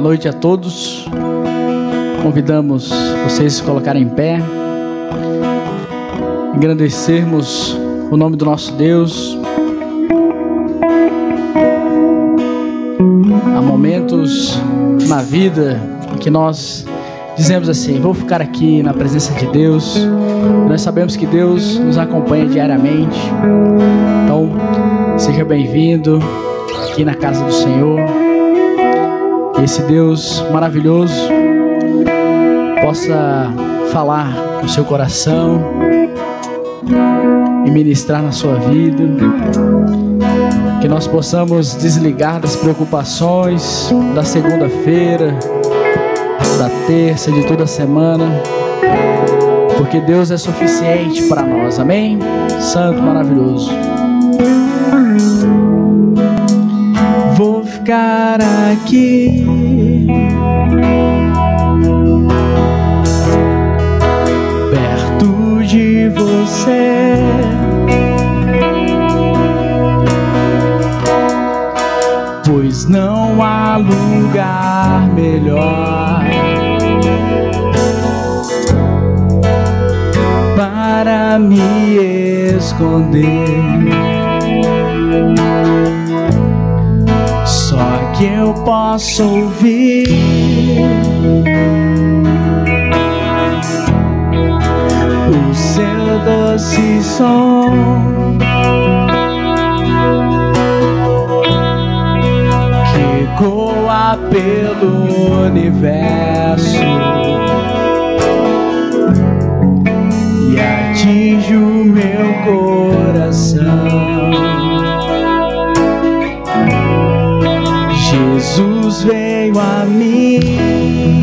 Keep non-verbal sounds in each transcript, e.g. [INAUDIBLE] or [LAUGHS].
Boa noite a todos. Convidamos vocês a se colocarem em pé. Engrandecermos o nome do nosso Deus. Há momentos na vida que nós dizemos assim: vou ficar aqui na presença de Deus. Nós sabemos que Deus nos acompanha diariamente. Então, seja bem-vindo aqui na casa do Senhor. Esse Deus maravilhoso possa falar no seu coração e ministrar na sua vida. Que nós possamos desligar das preocupações da segunda-feira, da terça, de toda semana, porque Deus é suficiente para nós. Amém? Santo, maravilhoso. Ficar aqui. Perto de você. Pois não há lugar melhor para me esconder. Que eu posso ouvir o seu doce som. que ecoa pelo universo e atinge o meu coração. Jesus veio a mim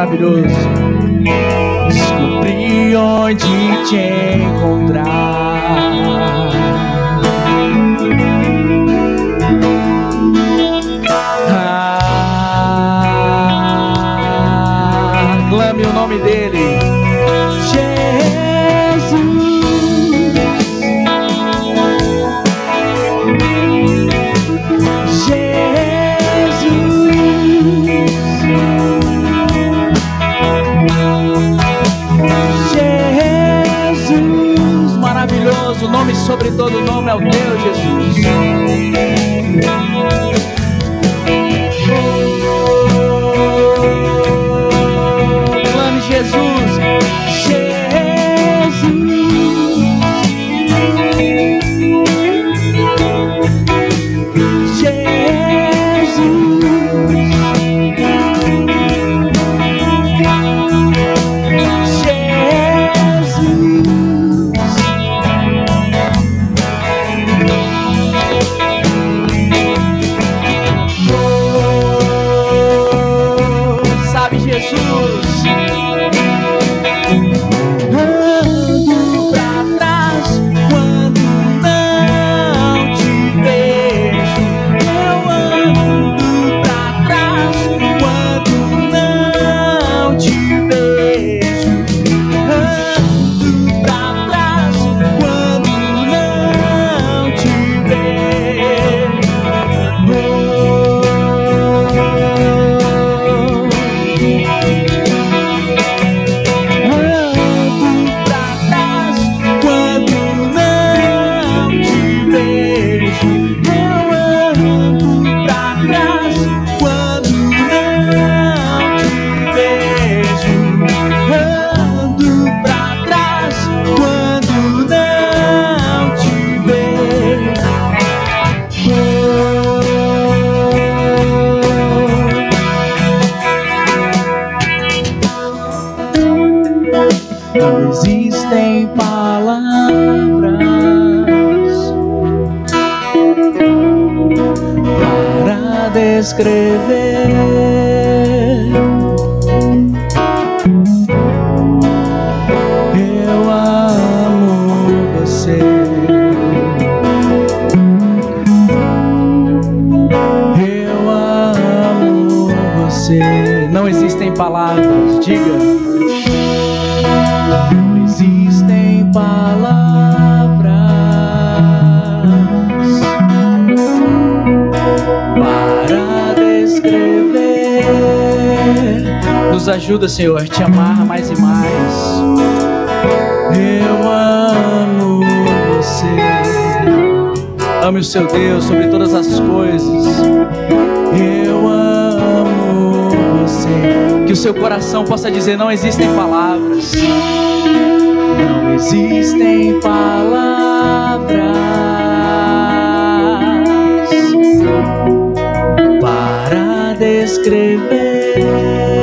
maravilhoso. Coração possa dizer: não existem palavras. Não existem palavras para descrever.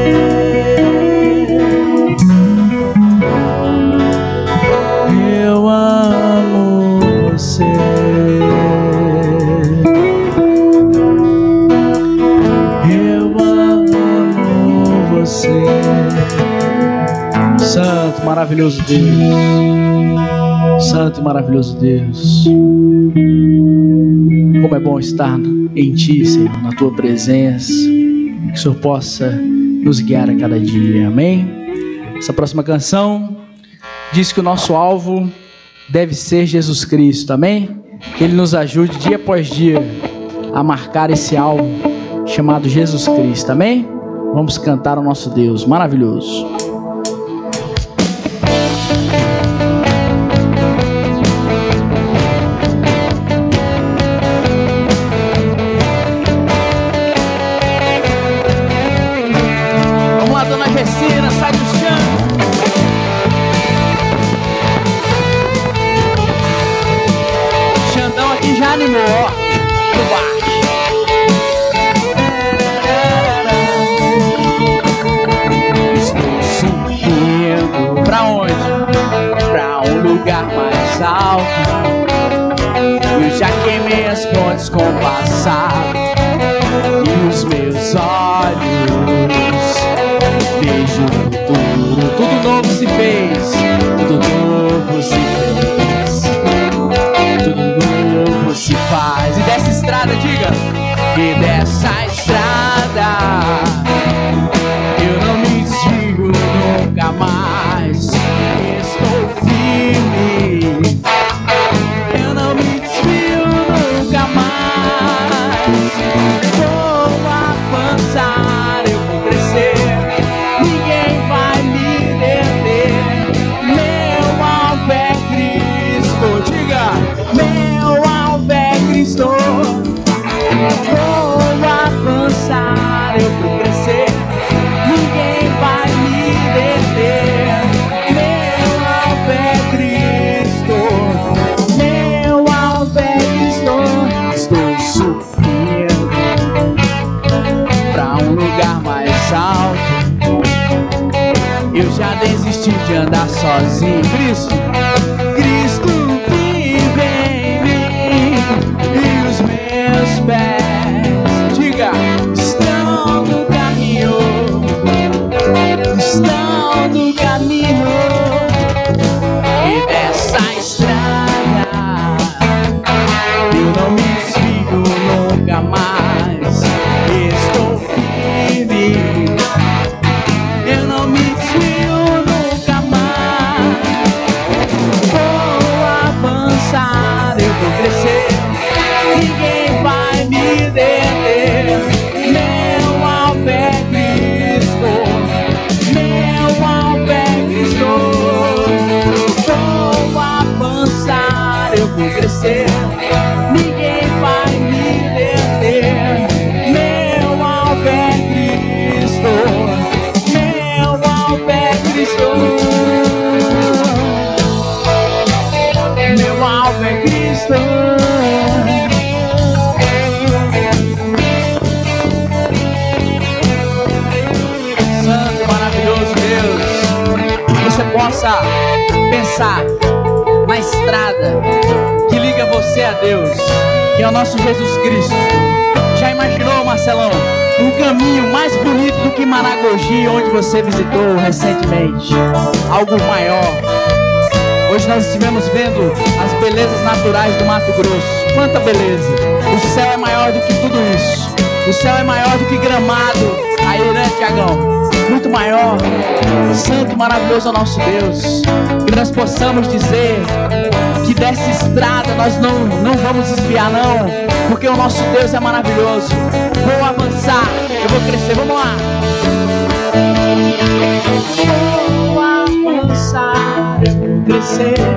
Maravilhoso Deus. Santo e maravilhoso Deus. Como é bom estar em Ti, Senhor, na Tua presença. Que o Senhor possa nos guiar a cada dia. Amém? Essa próxima canção diz que o nosso alvo deve ser Jesus Cristo. Amém? Que Ele nos ajude dia após dia a marcar esse alvo chamado Jesus Cristo. Amém? Vamos cantar ao nosso Deus maravilhoso. Estrada que liga você a Deus, que é o nosso Jesus Cristo. Já imaginou, Marcelão, um caminho mais bonito do que Maragogi, onde você visitou recentemente? Algo maior. Hoje nós estivemos vendo as belezas naturais do Mato Grosso. Quanta beleza! O céu é maior do que tudo isso. O céu é maior do que gramado. Aí, né, Tiagão? Muito maior. Santo e maravilhoso é o nosso Deus. Que nós possamos dizer que dessa estrada nós não, não vamos desviar, não. Porque o nosso Deus é maravilhoso. Vou avançar, eu vou crescer. Vamos lá. Vou avançar, eu vou crescer.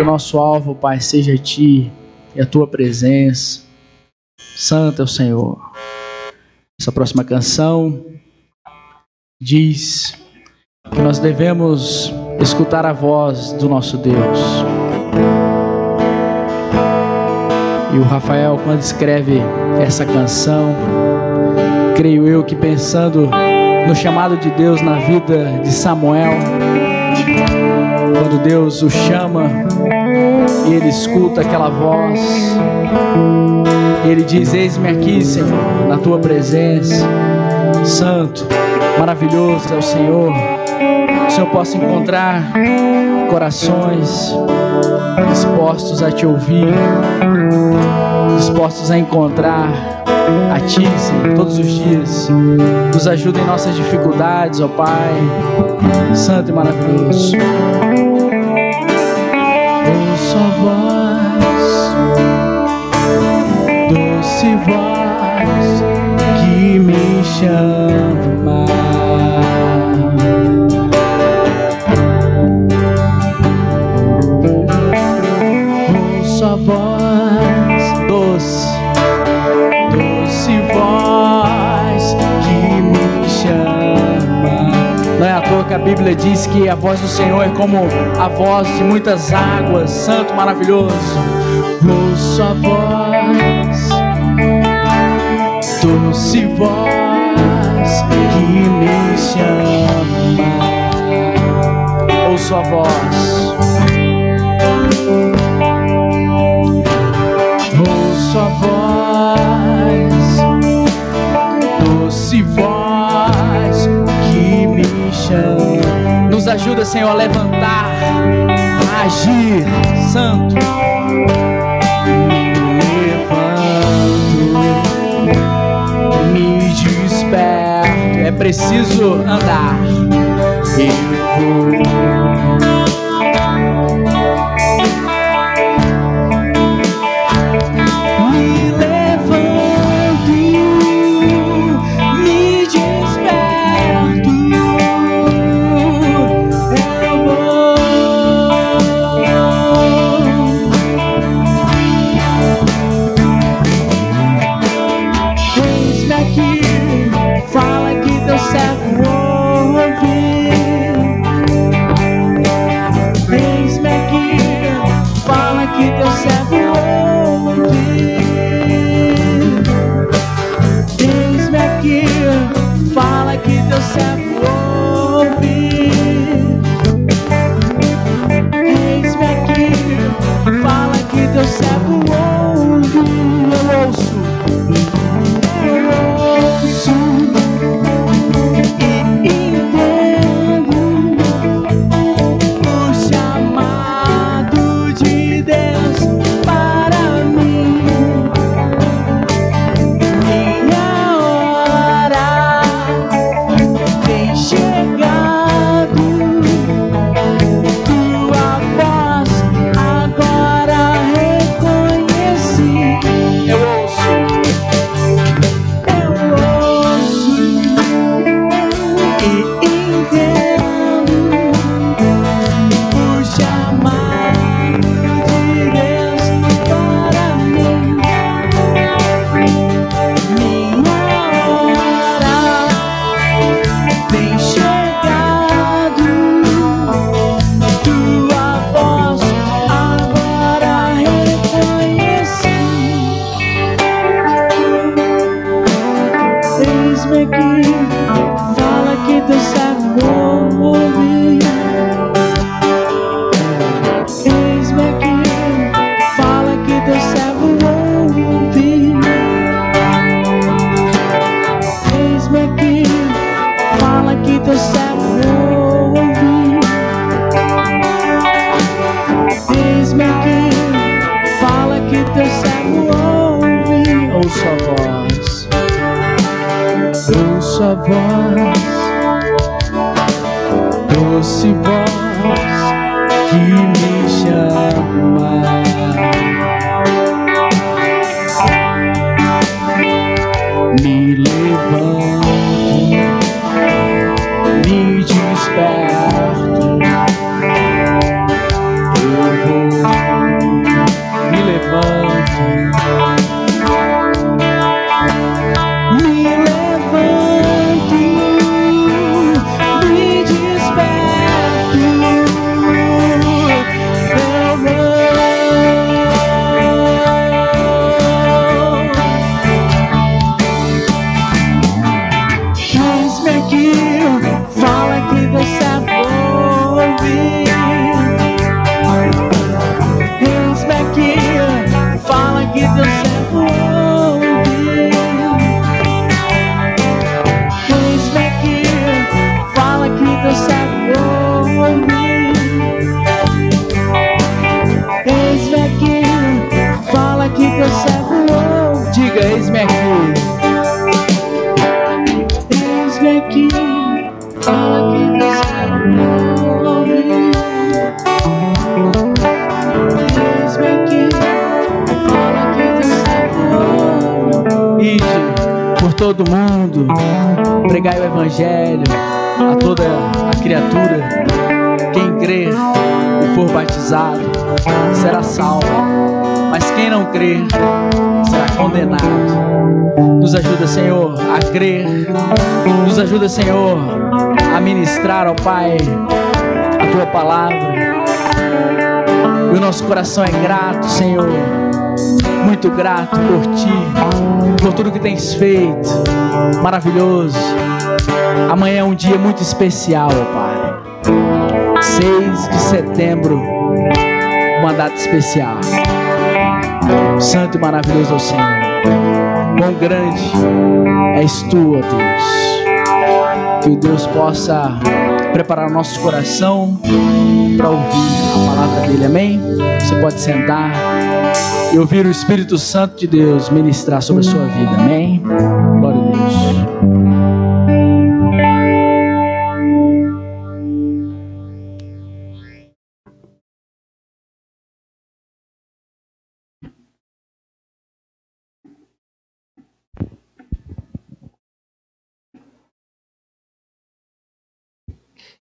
Que o nosso alvo, Pai, seja Ti e a Tua presença. Santo é o Senhor. Essa próxima canção diz que nós devemos escutar a voz do nosso Deus. E o Rafael, quando escreve essa canção, creio eu que pensando no chamado de Deus na vida de Samuel, quando Deus o chama e ele escuta aquela voz, ele diz: Eis-me aqui, Senhor, na tua presença, Santo, maravilhoso é o Senhor. O Senhor possa encontrar corações dispostos a te ouvir, dispostos a encontrar a Ti, Senhor, todos os dias. Nos ajuda em nossas dificuldades, ó Pai, Santo e maravilhoso. Ouço a voz, doce voz que me chama. Que a Bíblia diz que a voz do Senhor é como a voz de muitas águas, santo, maravilhoso. Ouço a voz, doce voz que me chama. Ouço a voz. Ajuda, Senhor, a levantar, a agir, Santo. Me levanto, me desperto. É preciso andar. Eu vou. Pregai o evangelho a toda a criatura. Quem crer e for batizado será salvo, mas quem não crer será condenado. Nos ajuda, Senhor, a crer. Nos ajuda, Senhor, a ministrar ao Pai a tua palavra. E o nosso coração é grato, Senhor. Muito grato por ti, por tudo que tens feito. Maravilhoso. Amanhã é um dia muito especial, ó Pai. 6 de setembro, uma data especial. Santo e maravilhoso é o Senhor. Quão grande és tu, ó Deus. Que Deus possa preparar o nosso coração para ouvir a palavra dele, amém? Você pode sentar e ouvir o Espírito Santo de Deus ministrar sobre a sua vida, amém? Glória a Deus.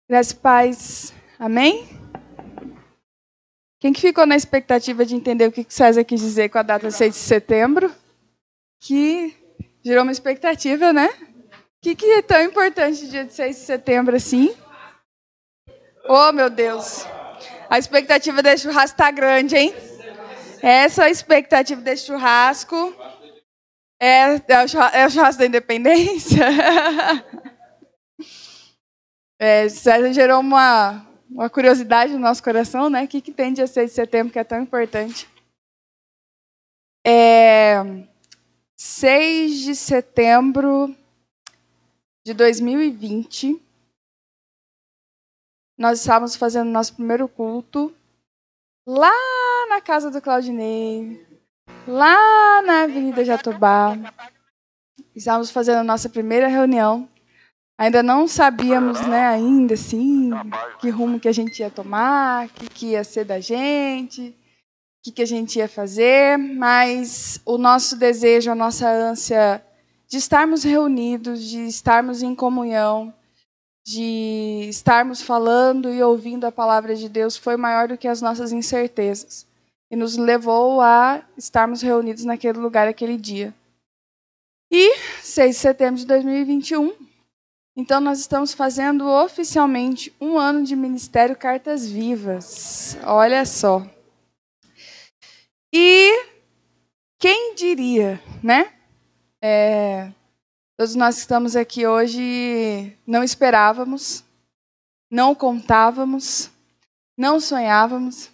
Graças e paz. Amém? Quem que ficou na expectativa de entender o que César quis dizer com a data 6 de setembro? Que gerou uma expectativa, né? O que, que é tão importante o dia de 6 de setembro assim? Oh, meu Deus. A expectativa desse churrasco tá grande, hein? Essa é a expectativa desse churrasco. É, é, o churrasco, é o churrasco da independência? [LAUGHS] É, César gerou uma, uma curiosidade no nosso coração, né? O que, que tem dia 6 de setembro que é tão importante? É, 6 de setembro de 2020, nós estávamos fazendo nosso primeiro culto lá na casa do Claudinei, lá na Avenida Jatobá. Estávamos fazendo nossa primeira reunião. Ainda não sabíamos, né, ainda assim, que rumo que a gente ia tomar, que, que ia ser da gente, que, que a gente ia fazer, mas o nosso desejo, a nossa ânsia de estarmos reunidos, de estarmos em comunhão, de estarmos falando e ouvindo a palavra de Deus foi maior do que as nossas incertezas e nos levou a estarmos reunidos naquele lugar aquele dia. E 6 de setembro de 2021, então nós estamos fazendo oficialmente um ano de Ministério Cartas Vivas. Olha só. E quem diria, né? É, todos nós que estamos aqui hoje não esperávamos, não contávamos, não sonhávamos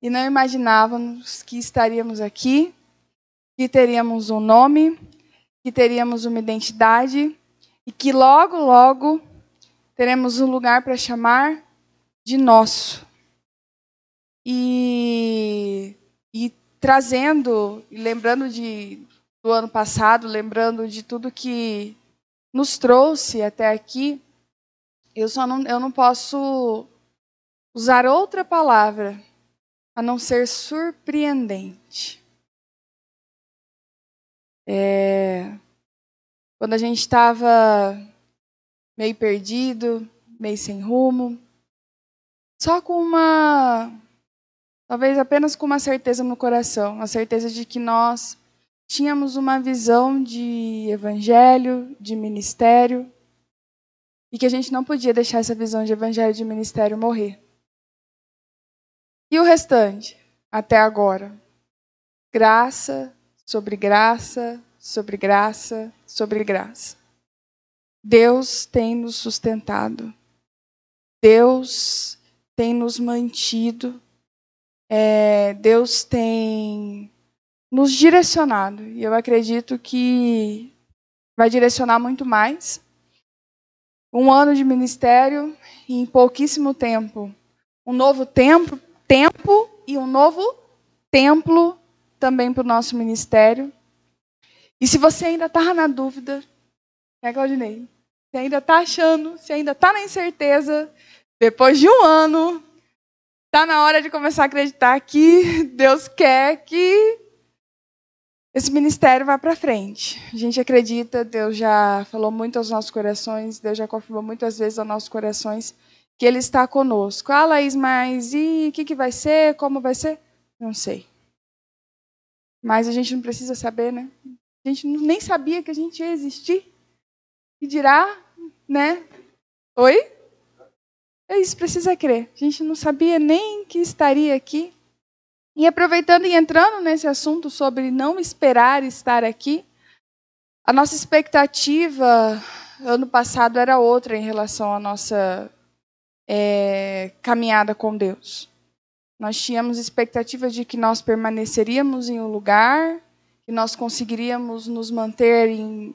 e não imaginávamos que estaríamos aqui, que teríamos um nome, que teríamos uma identidade e que logo, logo teremos um lugar para chamar de nosso. E, e trazendo, e lembrando de, do ano passado, lembrando de tudo que nos trouxe até aqui, eu só não, eu não posso usar outra palavra a não ser surpreendente. É, quando a gente estava meio perdido, meio sem rumo, só com uma, talvez apenas com uma certeza no coração, a certeza de que nós tínhamos uma visão de evangelho, de ministério, e que a gente não podia deixar essa visão de evangelho de ministério morrer. E o restante, até agora? Graça sobre graça, sobre graça, sobre graça. Deus tem nos sustentado. Deus tem nos mantido. É, Deus tem nos direcionado. E eu acredito que vai direcionar muito mais um ano de ministério e em pouquíssimo tempo um novo tempo, tempo e um novo templo também para o nosso ministério. E se você ainda está na dúvida, né, Claudinei? Se ainda está achando, se ainda está na incerteza, depois de um ano, está na hora de começar a acreditar que Deus quer que esse ministério vá para frente. A gente acredita, Deus já falou muito aos nossos corações, Deus já confirmou muitas vezes aos nossos corações que Ele está conosco. Ah, Laís, mas e o que, que vai ser? Como vai ser? Não sei. Mas a gente não precisa saber, né? A gente nem sabia que a gente ia existir. E dirá, né? Oi? É isso, precisa crer. A gente não sabia nem que estaria aqui. E aproveitando e entrando nesse assunto sobre não esperar estar aqui, a nossa expectativa ano passado era outra em relação à nossa é, caminhada com Deus. Nós tínhamos expectativa de que nós permaneceríamos em um lugar, que nós conseguiríamos nos manter em,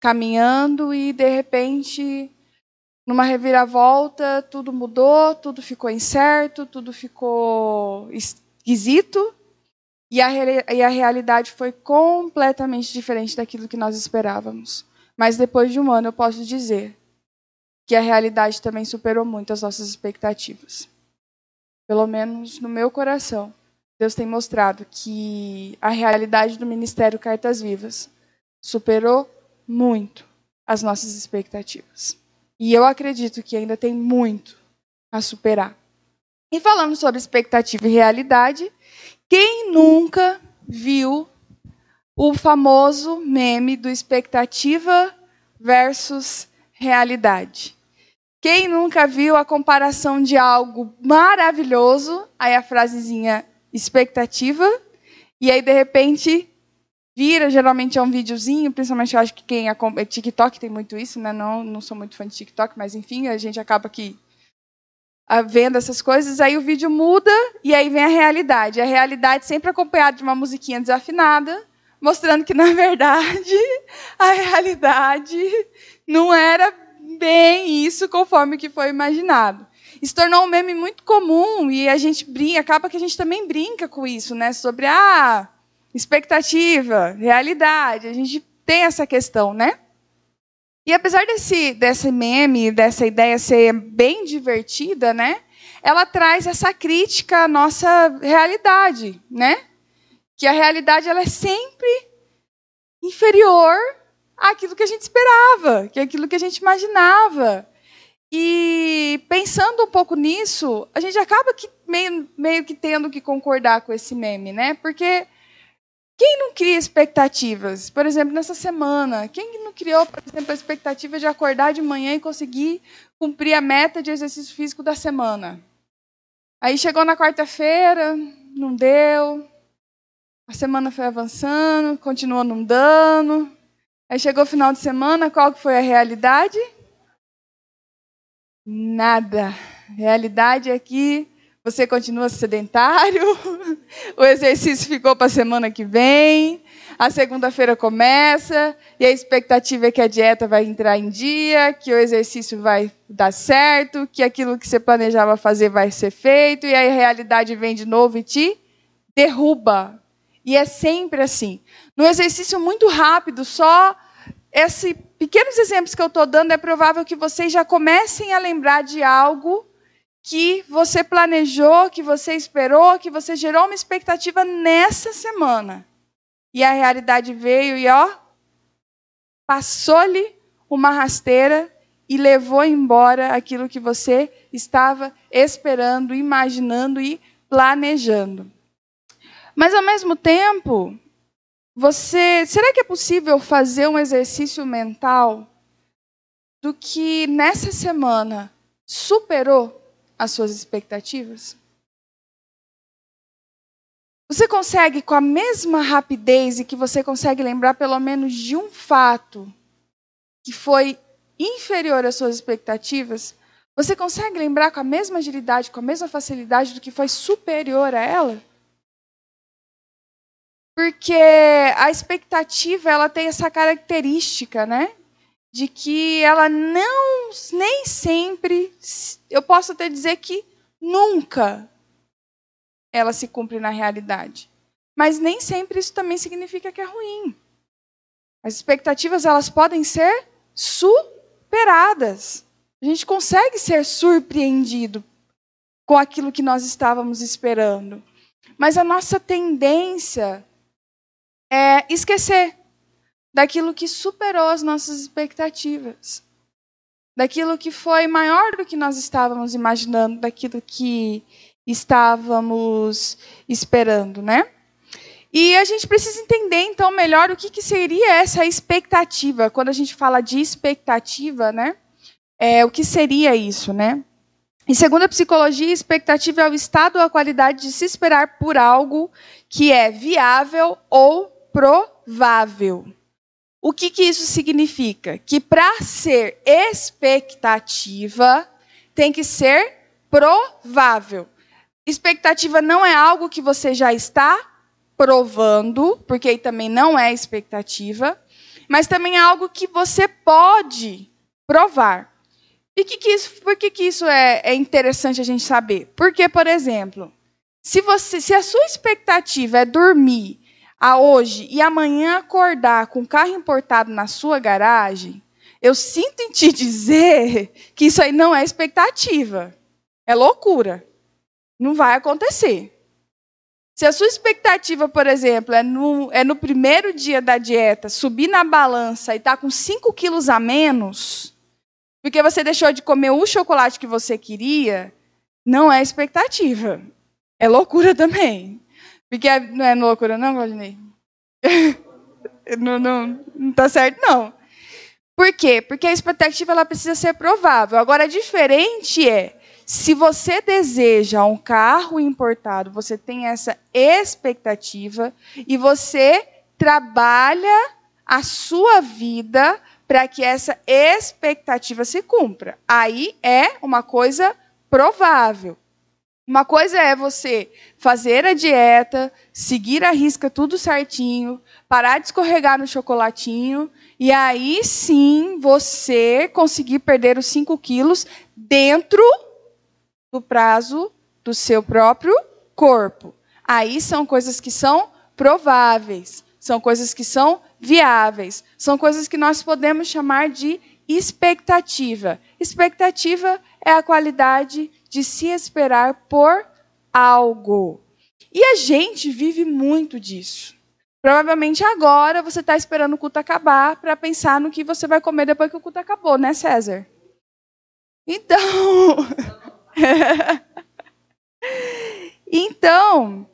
caminhando e, de repente, numa reviravolta, tudo mudou, tudo ficou incerto, tudo ficou esquisito e a, e a realidade foi completamente diferente daquilo que nós esperávamos. Mas depois de um ano eu posso dizer que a realidade também superou muito as nossas expectativas. Pelo menos no meu coração, Deus tem mostrado que a realidade do Ministério Cartas Vivas superou muito as nossas expectativas. E eu acredito que ainda tem muito a superar. E falando sobre expectativa e realidade, quem nunca viu o famoso meme do expectativa versus realidade? Quem nunca viu a comparação de algo maravilhoso, aí a frasezinha expectativa, e aí de repente vira, geralmente é um videozinho, principalmente eu acho que quem é TikTok tem muito isso, né? Não, não sou muito fã de TikTok, mas enfim, a gente acaba que vendo essas coisas, aí o vídeo muda e aí vem a realidade. A realidade sempre acompanhada de uma musiquinha desafinada, mostrando que, [LAUGHS] na verdade, a realidade não era bem isso conforme que foi imaginado. Isso tornou um meme muito comum e a gente brinca, acaba que a gente também brinca com isso, né? Sobre a ah, expectativa, realidade. A gente tem essa questão, né? E apesar desse, desse meme, dessa ideia ser bem divertida, né? Ela traz essa crítica à nossa realidade, né? Que a realidade ela é sempre inferior àquilo que a gente esperava, que é aquilo que a gente imaginava. E pensando um pouco nisso, a gente acaba que meio, meio que tendo que concordar com esse meme, né? Porque quem não cria expectativas? Por exemplo, nessa semana, quem não criou, por exemplo, a expectativa de acordar de manhã e conseguir cumprir a meta de exercício físico da semana? Aí chegou na quarta-feira, não deu. A semana foi avançando, continuou não dando. Aí chegou o final de semana, qual que foi a realidade? Nada. Realidade é que você continua sedentário, [LAUGHS] o exercício ficou para a semana que vem, a segunda-feira começa, e a expectativa é que a dieta vai entrar em dia, que o exercício vai dar certo, que aquilo que você planejava fazer vai ser feito, e aí a realidade vem de novo e te derruba. E é sempre assim. No exercício muito rápido, só esses pequenos exemplos que eu estou dando, é provável que vocês já comecem a lembrar de algo que você planejou, que você esperou, que você gerou uma expectativa nessa semana. E a realidade veio e, ó, passou-lhe uma rasteira e levou embora aquilo que você estava esperando, imaginando e planejando. Mas ao mesmo tempo, você, será que é possível fazer um exercício mental do que nessa semana superou as suas expectativas? Você consegue, com a mesma rapidez e que você consegue lembrar pelo menos de um fato que foi inferior às suas expectativas, você consegue lembrar com a mesma agilidade, com a mesma facilidade do que foi superior a ela? Porque a expectativa ela tem essa característica, né? De que ela não, nem sempre, eu posso até dizer que nunca ela se cumpre na realidade. Mas nem sempre isso também significa que é ruim. As expectativas elas podem ser superadas. A gente consegue ser surpreendido com aquilo que nós estávamos esperando. Mas a nossa tendência é esquecer daquilo que superou as nossas expectativas, daquilo que foi maior do que nós estávamos imaginando, daquilo que estávamos esperando, né? E a gente precisa entender então melhor o que, que seria essa expectativa. Quando a gente fala de expectativa, né? É, o que seria isso, né? E segundo a psicologia, expectativa é o estado ou a qualidade de se esperar por algo que é viável ou provável. O que, que isso significa? Que para ser expectativa, tem que ser provável. Expectativa não é algo que você já está provando, porque aí também não é expectativa, mas também é algo que você pode provar. E que que isso, por que, que isso é, é interessante a gente saber? Porque, por exemplo, se, você, se a sua expectativa é dormir a hoje e amanhã acordar com um carro importado na sua garagem, eu sinto em te [LAUGHS] dizer que isso aí não é expectativa. É loucura. Não vai acontecer. Se a sua expectativa, por exemplo, é no, é no primeiro dia da dieta subir na balança e estar tá com 5 quilos a menos, porque você deixou de comer o chocolate que você queria, não é expectativa. É loucura também. Porque é, não é loucura, não, Claudinei? [LAUGHS] não, não, não tá certo, não. Por quê? Porque a expectativa ela precisa ser provável. Agora, diferente é, se você deseja um carro importado, você tem essa expectativa e você trabalha a sua vida para que essa expectativa se cumpra. Aí é uma coisa provável. Uma coisa é você fazer a dieta, seguir a risca tudo certinho, parar de escorregar no chocolatinho, e aí sim você conseguir perder os 5 quilos dentro do prazo do seu próprio corpo. Aí são coisas que são prováveis, são coisas que são viáveis, são coisas que nós podemos chamar de expectativa. Expectativa é a qualidade de se esperar por algo. E a gente vive muito disso. Provavelmente agora você está esperando o culto acabar para pensar no que você vai comer depois que o culto acabou, né, César? Então. [LAUGHS] então,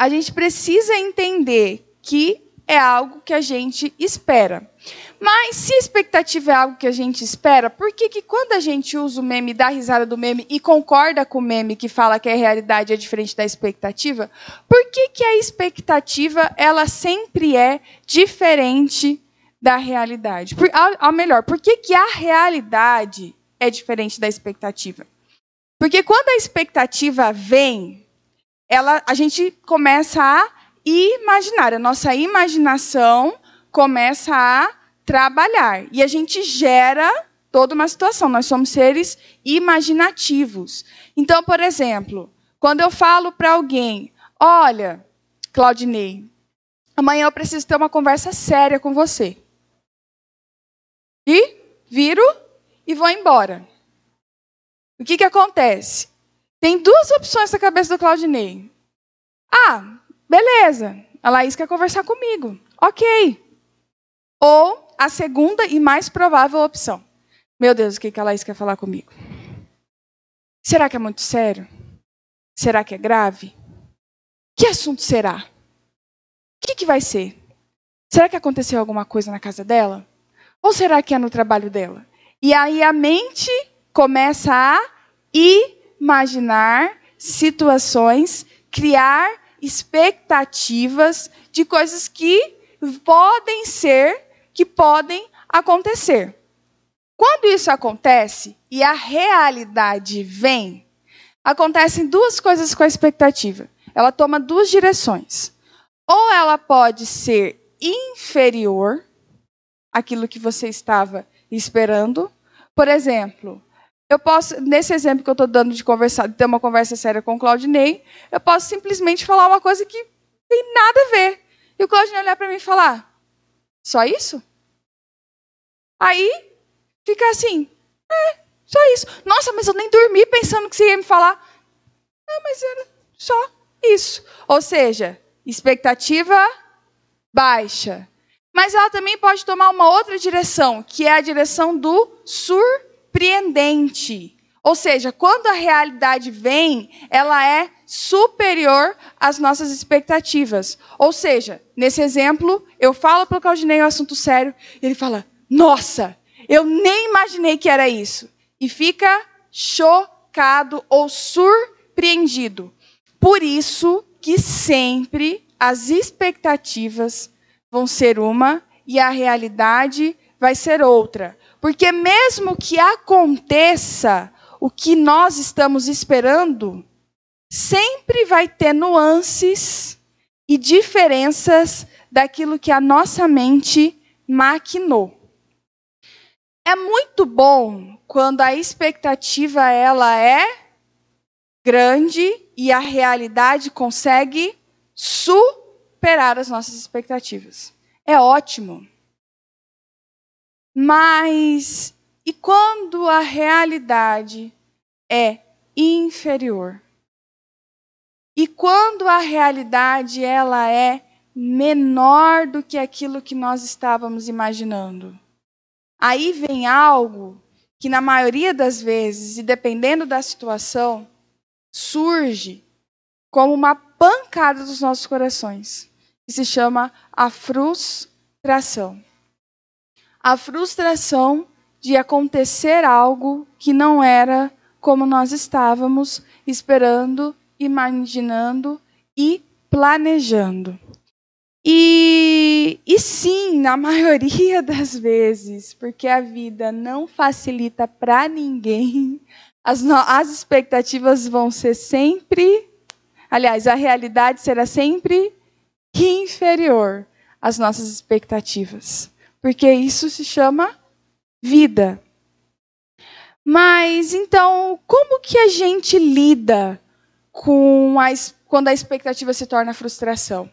a gente precisa entender que é algo que a gente espera. Mas se expectativa é algo que a gente espera, por que, que quando a gente usa o meme, dá risada do meme e concorda com o meme que fala que a realidade é diferente da expectativa, por que, que a expectativa ela sempre é diferente da realidade? Por, ao melhor, por que, que a realidade é diferente da expectativa? Porque quando a expectativa vem, ela, a gente começa a imaginar, a nossa imaginação começa a trabalhar. E a gente gera toda uma situação. Nós somos seres imaginativos. Então, por exemplo, quando eu falo para alguém, olha, Claudinei, amanhã eu preciso ter uma conversa séria com você. E viro e vou embora. O que, que acontece? Tem duas opções na cabeça do Claudinei. Ah, beleza. A Laís quer conversar comigo. Ok. Ou a segunda e mais provável opção. Meu Deus, o que, que a Laís quer falar comigo? Será que é muito sério? Será que é grave? Que assunto será? O que, que vai ser? Será que aconteceu alguma coisa na casa dela? Ou será que é no trabalho dela? E aí a mente começa a imaginar situações, criar expectativas de coisas que podem ser, que podem acontecer. Quando isso acontece e a realidade vem, acontecem duas coisas com a expectativa. Ela toma duas direções. Ou ela pode ser inferior àquilo que você estava esperando. Por exemplo, eu posso, nesse exemplo que eu estou dando de conversar, de ter uma conversa séria com o Claudinei, eu posso simplesmente falar uma coisa que tem nada a ver. E o Claudinei olhar para mim e falar: só isso? Aí fica assim, é, só isso. Nossa, mas eu nem dormi pensando que você ia me falar. Não, mas era só isso. Ou seja, expectativa baixa. Mas ela também pode tomar uma outra direção, que é a direção do surpreendente. Ou seja, quando a realidade vem, ela é superior às nossas expectativas. Ou seja, nesse exemplo, eu falo para o Claudinei um assunto sério, e ele fala: Nossa, eu nem imaginei que era isso. E fica chocado ou surpreendido. Por isso que sempre as expectativas vão ser uma e a realidade vai ser outra. Porque mesmo que aconteça o que nós estamos esperando, sempre vai ter nuances e diferenças daquilo que a nossa mente maquinou. É muito bom quando a expectativa ela é grande e a realidade consegue superar as nossas expectativas. É ótimo. Mas e quando a realidade é inferior? E quando a realidade ela é menor do que aquilo que nós estávamos imaginando? Aí vem algo que, na maioria das vezes, e dependendo da situação, surge como uma pancada dos nossos corações, que se chama a frustração. A frustração de acontecer algo que não era como nós estávamos esperando, imaginando e planejando. E, e sim, na [LAUGHS] maioria das vezes, porque a vida não facilita para ninguém, as, no, as expectativas vão ser sempre. Aliás, a realidade será sempre inferior às nossas expectativas. Porque isso se chama vida. Mas então, como que a gente lida com a, quando a expectativa se torna frustração?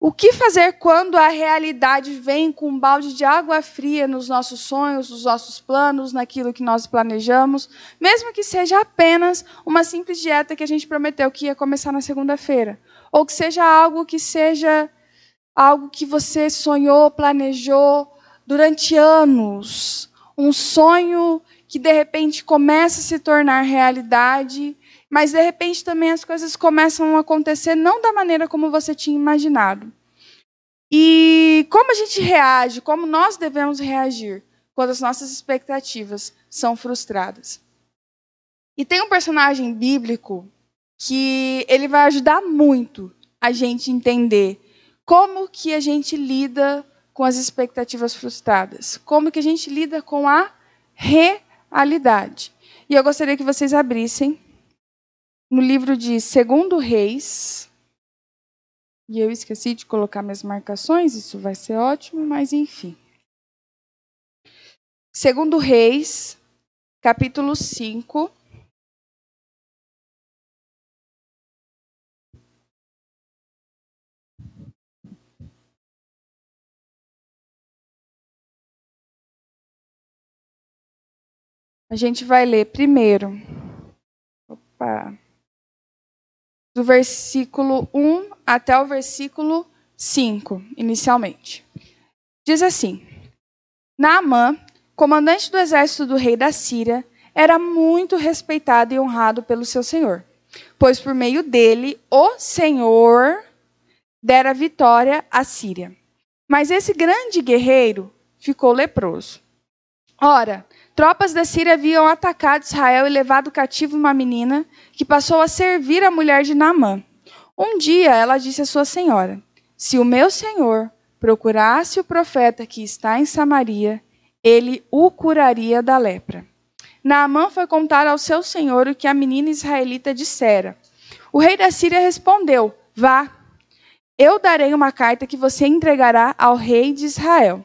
O que fazer quando a realidade vem com um balde de água fria nos nossos sonhos, nos nossos planos, naquilo que nós planejamos, mesmo que seja apenas uma simples dieta que a gente prometeu que ia começar na segunda-feira, ou que seja algo que seja algo que você sonhou, planejou durante anos, um sonho que de repente começa a se tornar realidade mas de repente também as coisas começam a acontecer não da maneira como você tinha imaginado. E como a gente reage, como nós devemos reagir quando as nossas expectativas são frustradas. E tem um personagem bíblico que ele vai ajudar muito a gente entender como que a gente lida com as expectativas frustradas, como que a gente lida com a realidade. E eu gostaria que vocês abrissem no livro de Segundo Reis. E eu esqueci de colocar minhas marcações, isso vai ser ótimo, mas enfim. Segundo Reis, capítulo 5. A gente vai ler primeiro. Opa. Do versículo 1 até o versículo 5, inicialmente. Diz assim: Naamã, comandante do exército do rei da Síria, era muito respeitado e honrado pelo seu senhor, pois por meio dele o Senhor dera vitória à Síria. Mas esse grande guerreiro ficou leproso. Ora, tropas da Síria haviam atacado Israel e levado cativo uma menina que passou a servir a mulher de Naamã. Um dia ela disse à sua senhora: Se o meu senhor procurasse o profeta que está em Samaria, ele o curaria da lepra. Naamã foi contar ao seu senhor o que a menina israelita dissera. O rei da Síria respondeu: Vá, eu darei uma carta que você entregará ao rei de Israel.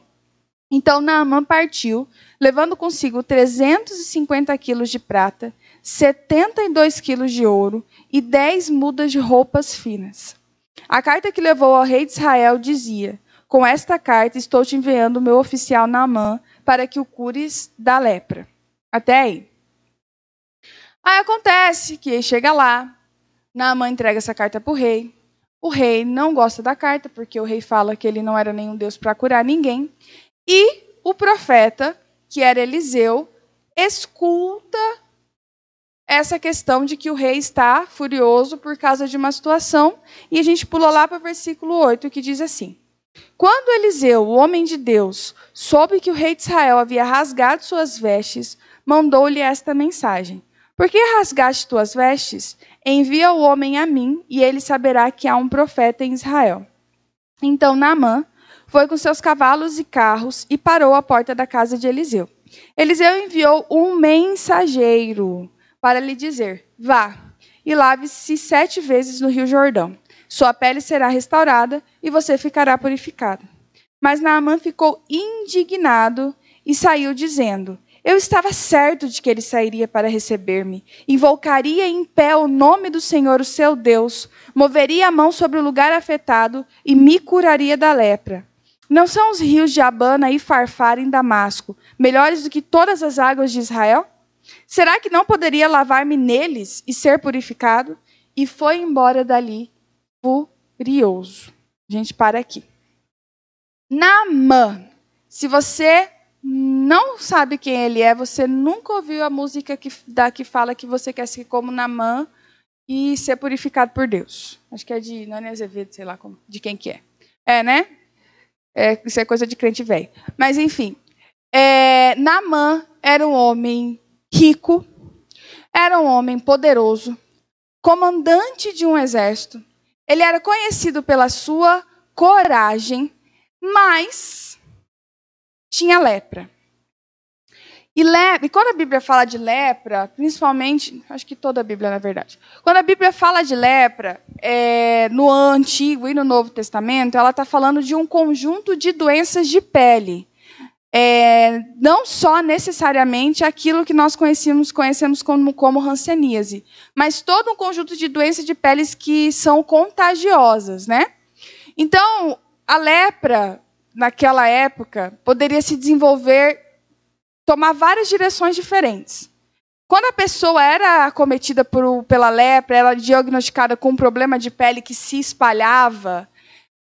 Então Naamã partiu, levando consigo 350 quilos de prata, 72 quilos de ouro e 10 mudas de roupas finas. A carta que levou ao rei de Israel dizia: Com esta carta estou te enviando o meu oficial Naamã para que o cures da lepra. Até aí. Aí acontece que chega lá, Naamã entrega essa carta para o rei. O rei não gosta da carta, porque o rei fala que ele não era nenhum Deus para curar ninguém. E o profeta, que era Eliseu, escuta essa questão de que o rei está furioso por causa de uma situação. E a gente pula lá para o versículo 8, que diz assim: Quando Eliseu, o homem de Deus, soube que o rei de Israel havia rasgado suas vestes, mandou-lhe esta mensagem: Por que rasgaste tuas vestes? Envia o homem a mim, e ele saberá que há um profeta em Israel. Então Naamã foi com seus cavalos e carros e parou à porta da casa de Eliseu. Eliseu enviou um mensageiro para lhe dizer: Vá e lave-se sete vezes no rio Jordão. Sua pele será restaurada e você ficará purificado. Mas Naamã ficou indignado e saiu dizendo: eu estava certo de que ele sairia para receber-me. Invocaria em pé o nome do Senhor, o seu Deus, moveria a mão sobre o lugar afetado e me curaria da lepra. Não são os rios de Abana e Farfar em Damasco melhores do que todas as águas de Israel? Será que não poderia lavar-me neles e ser purificado? E foi embora dali furioso. A gente para aqui. Naamã, se você não sabe quem ele é, você nunca ouviu a música que, da, que fala que você quer ser como Namã e ser purificado por Deus. Acho que é de Nani Azevedo, sei lá como, de quem que é. É, né? É, isso é coisa de crente velho. Mas, enfim. É, Namã era um homem rico, era um homem poderoso, comandante de um exército. Ele era conhecido pela sua coragem, mas tinha lepra. E, lepra, e quando a Bíblia fala de lepra, principalmente, acho que toda a Bíblia, na verdade, quando a Bíblia fala de lepra, é, no Antigo e no Novo Testamento, ela está falando de um conjunto de doenças de pele. É, não só necessariamente aquilo que nós conhecemos, conhecemos como, como hanseníase, mas todo um conjunto de doenças de peles que são contagiosas, né? Então, a lepra naquela época, poderia se desenvolver, tomar várias direções diferentes. Quando a pessoa era acometida por, pela lepra, ela diagnosticada com um problema de pele que se espalhava,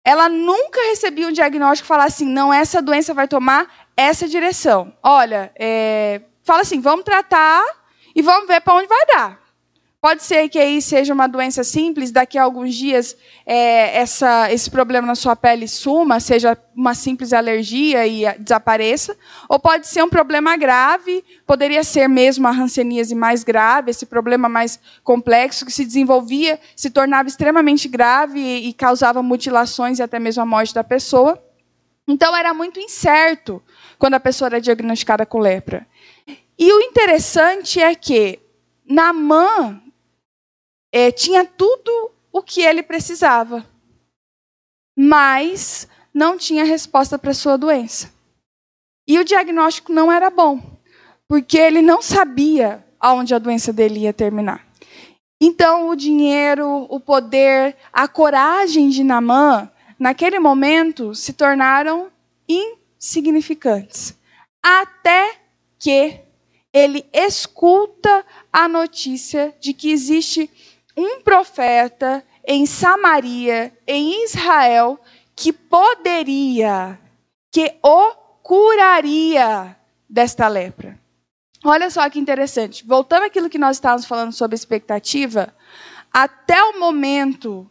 ela nunca recebia um diagnóstico que falasse assim, não, essa doença vai tomar essa direção. Olha, é, fala assim, vamos tratar e vamos ver para onde vai dar. Pode ser que aí seja uma doença simples, daqui a alguns dias é, essa, esse problema na sua pele suma, seja uma simples alergia e desapareça. Ou pode ser um problema grave, poderia ser mesmo a hanseníase mais grave, esse problema mais complexo que se desenvolvia, se tornava extremamente grave e, e causava mutilações e até mesmo a morte da pessoa. Então era muito incerto quando a pessoa era diagnosticada com lepra. E o interessante é que Namã é, tinha tudo o que ele precisava, mas não tinha resposta para sua doença. E o diagnóstico não era bom, porque ele não sabia aonde a doença dele ia terminar. Então, o dinheiro, o poder, a coragem de Namã, naquele momento, se tornaram insignificantes. Até que ele escuta a notícia de que existe um profeta em Samaria, em Israel, que poderia, que o curaria desta lepra. Olha só que interessante. Voltando àquilo que nós estávamos falando sobre expectativa, até o momento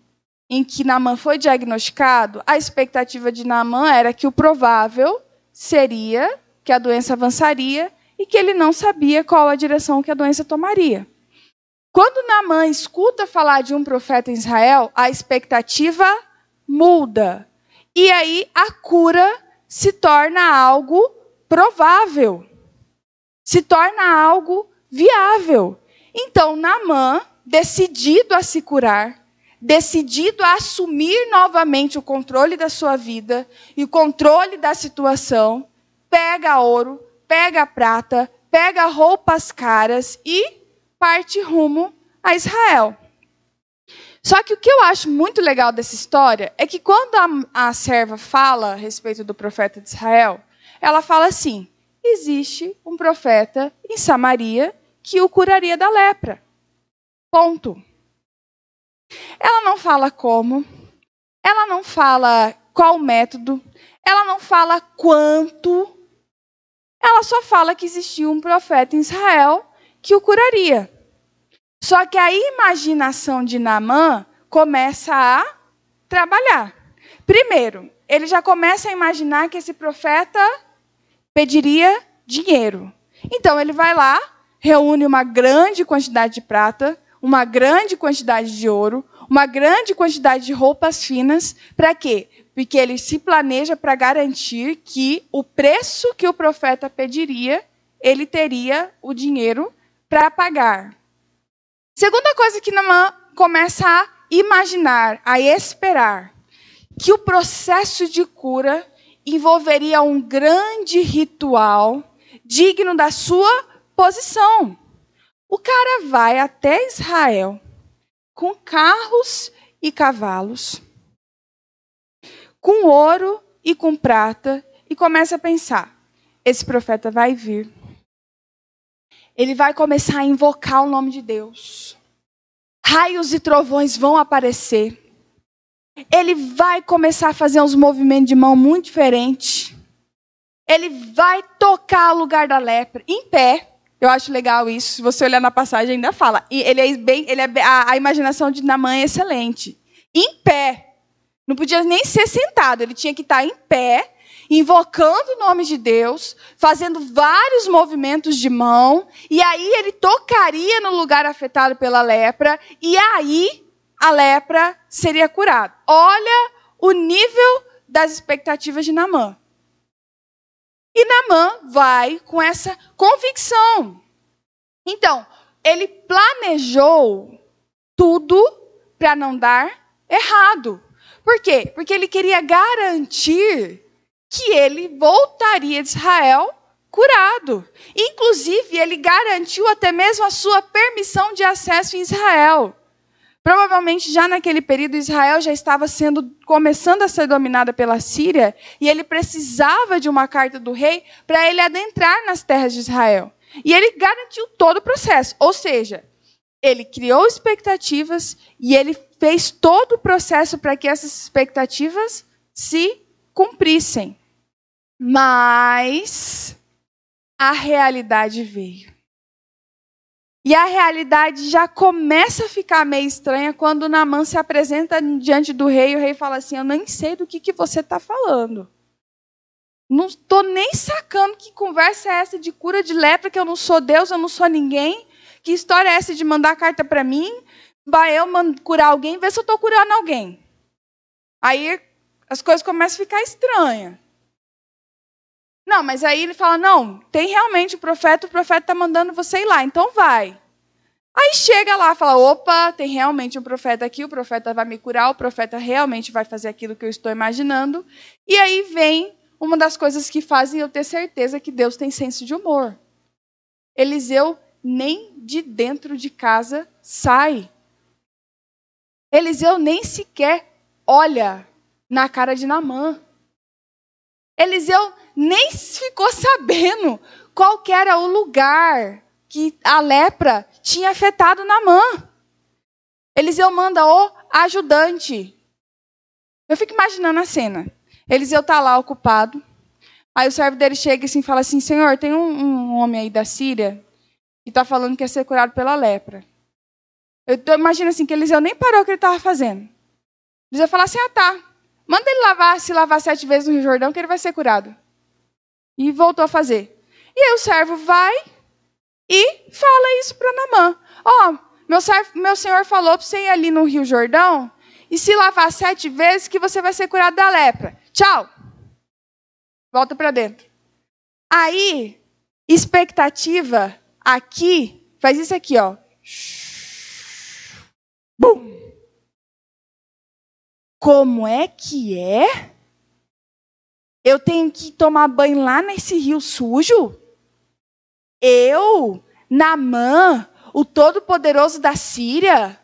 em que Naamã foi diagnosticado, a expectativa de Naamã era que o provável seria que a doença avançaria e que ele não sabia qual a direção que a doença tomaria. Quando Naamã escuta falar de um profeta em Israel, a expectativa muda. E aí a cura se torna algo provável. Se torna algo viável. Então, Naamã, decidido a se curar, decidido a assumir novamente o controle da sua vida e o controle da situação, pega ouro, pega prata, pega roupas caras e parte rumo a Israel. Só que o que eu acho muito legal dessa história é que quando a, a serva fala a respeito do profeta de Israel, ela fala assim: existe um profeta em Samaria que o curaria da lepra. Ponto. Ela não fala como, ela não fala qual método, ela não fala quanto, ela só fala que existia um profeta em Israel que o curaria. Só que a imaginação de Naamã começa a trabalhar. Primeiro, ele já começa a imaginar que esse profeta pediria dinheiro. Então ele vai lá, reúne uma grande quantidade de prata, uma grande quantidade de ouro, uma grande quantidade de roupas finas, para quê? Porque ele se planeja para garantir que o preço que o profeta pediria, ele teria o dinheiro para pagar. Segunda coisa que Namã começa a imaginar, a esperar, que o processo de cura envolveria um grande ritual digno da sua posição. O cara vai até Israel com carros e cavalos, com ouro e com prata, e começa a pensar: esse profeta vai vir ele vai começar a invocar o nome de Deus. Raios e trovões vão aparecer. Ele vai começar a fazer uns movimentos de mão muito diferentes. Ele vai tocar o lugar da lepra em pé. Eu acho legal isso. Se você olhar na passagem, ainda fala. E ele é bem, ele é a, a imaginação de Namã é excelente. Em pé. Não podia nem ser sentado. Ele tinha que estar em pé invocando o nome de Deus, fazendo vários movimentos de mão, e aí ele tocaria no lugar afetado pela lepra, e aí a lepra seria curada. Olha o nível das expectativas de Namã. E Namã vai com essa convicção. Então, ele planejou tudo para não dar errado. Por quê? Porque ele queria garantir que ele voltaria de Israel curado. Inclusive, ele garantiu até mesmo a sua permissão de acesso em Israel. Provavelmente já naquele período Israel já estava sendo começando a ser dominada pela Síria e ele precisava de uma carta do rei para ele adentrar nas terras de Israel. E ele garantiu todo o processo, ou seja, ele criou expectativas e ele fez todo o processo para que essas expectativas se cumprissem. Mas a realidade veio. E a realidade já começa a ficar meio estranha quando Naamã se apresenta diante do rei e o rei fala assim: Eu nem sei do que, que você está falando. Não estou nem sacando que conversa é essa de cura de lepra, que eu não sou Deus, eu não sou ninguém. Que história é essa de mandar carta para mim? Vai eu curar alguém, ver se eu estou curando alguém. Aí as coisas começam a ficar estranhas. Não, mas aí ele fala: não, tem realmente o profeta, o profeta está mandando você ir lá, então vai. Aí chega lá, fala: opa, tem realmente um profeta aqui, o profeta vai me curar, o profeta realmente vai fazer aquilo que eu estou imaginando. E aí vem uma das coisas que fazem eu ter certeza que Deus tem senso de humor. Eliseu nem de dentro de casa sai. Eliseu nem sequer olha na cara de Namã. Eliseu nem ficou sabendo qual era o lugar que a lepra tinha afetado Namã. Eliseu manda o ajudante. Eu fico imaginando a cena. Eliseu está lá ocupado. Aí o servo dele chega assim, e fala assim: Senhor, tem um, um homem aí da Síria que está falando que ia ser curado pela lepra. Eu imagino assim, que Eliseu nem parou o que ele estava fazendo. Eliseu fala assim: Ah, tá. Manda ele lavar, se lavar sete vezes no Rio Jordão, que ele vai ser curado. E voltou a fazer. E aí o servo vai e fala isso para Namã. Ó, oh, meu, meu senhor falou para você ir ali no Rio Jordão e se lavar sete vezes que você vai ser curado da lepra. Tchau. Volta para dentro. Aí, expectativa aqui, faz isso aqui, ó. Bum. Como é que é? Eu tenho que tomar banho lá nesse rio sujo? Eu, Namã, o todo-poderoso da Síria,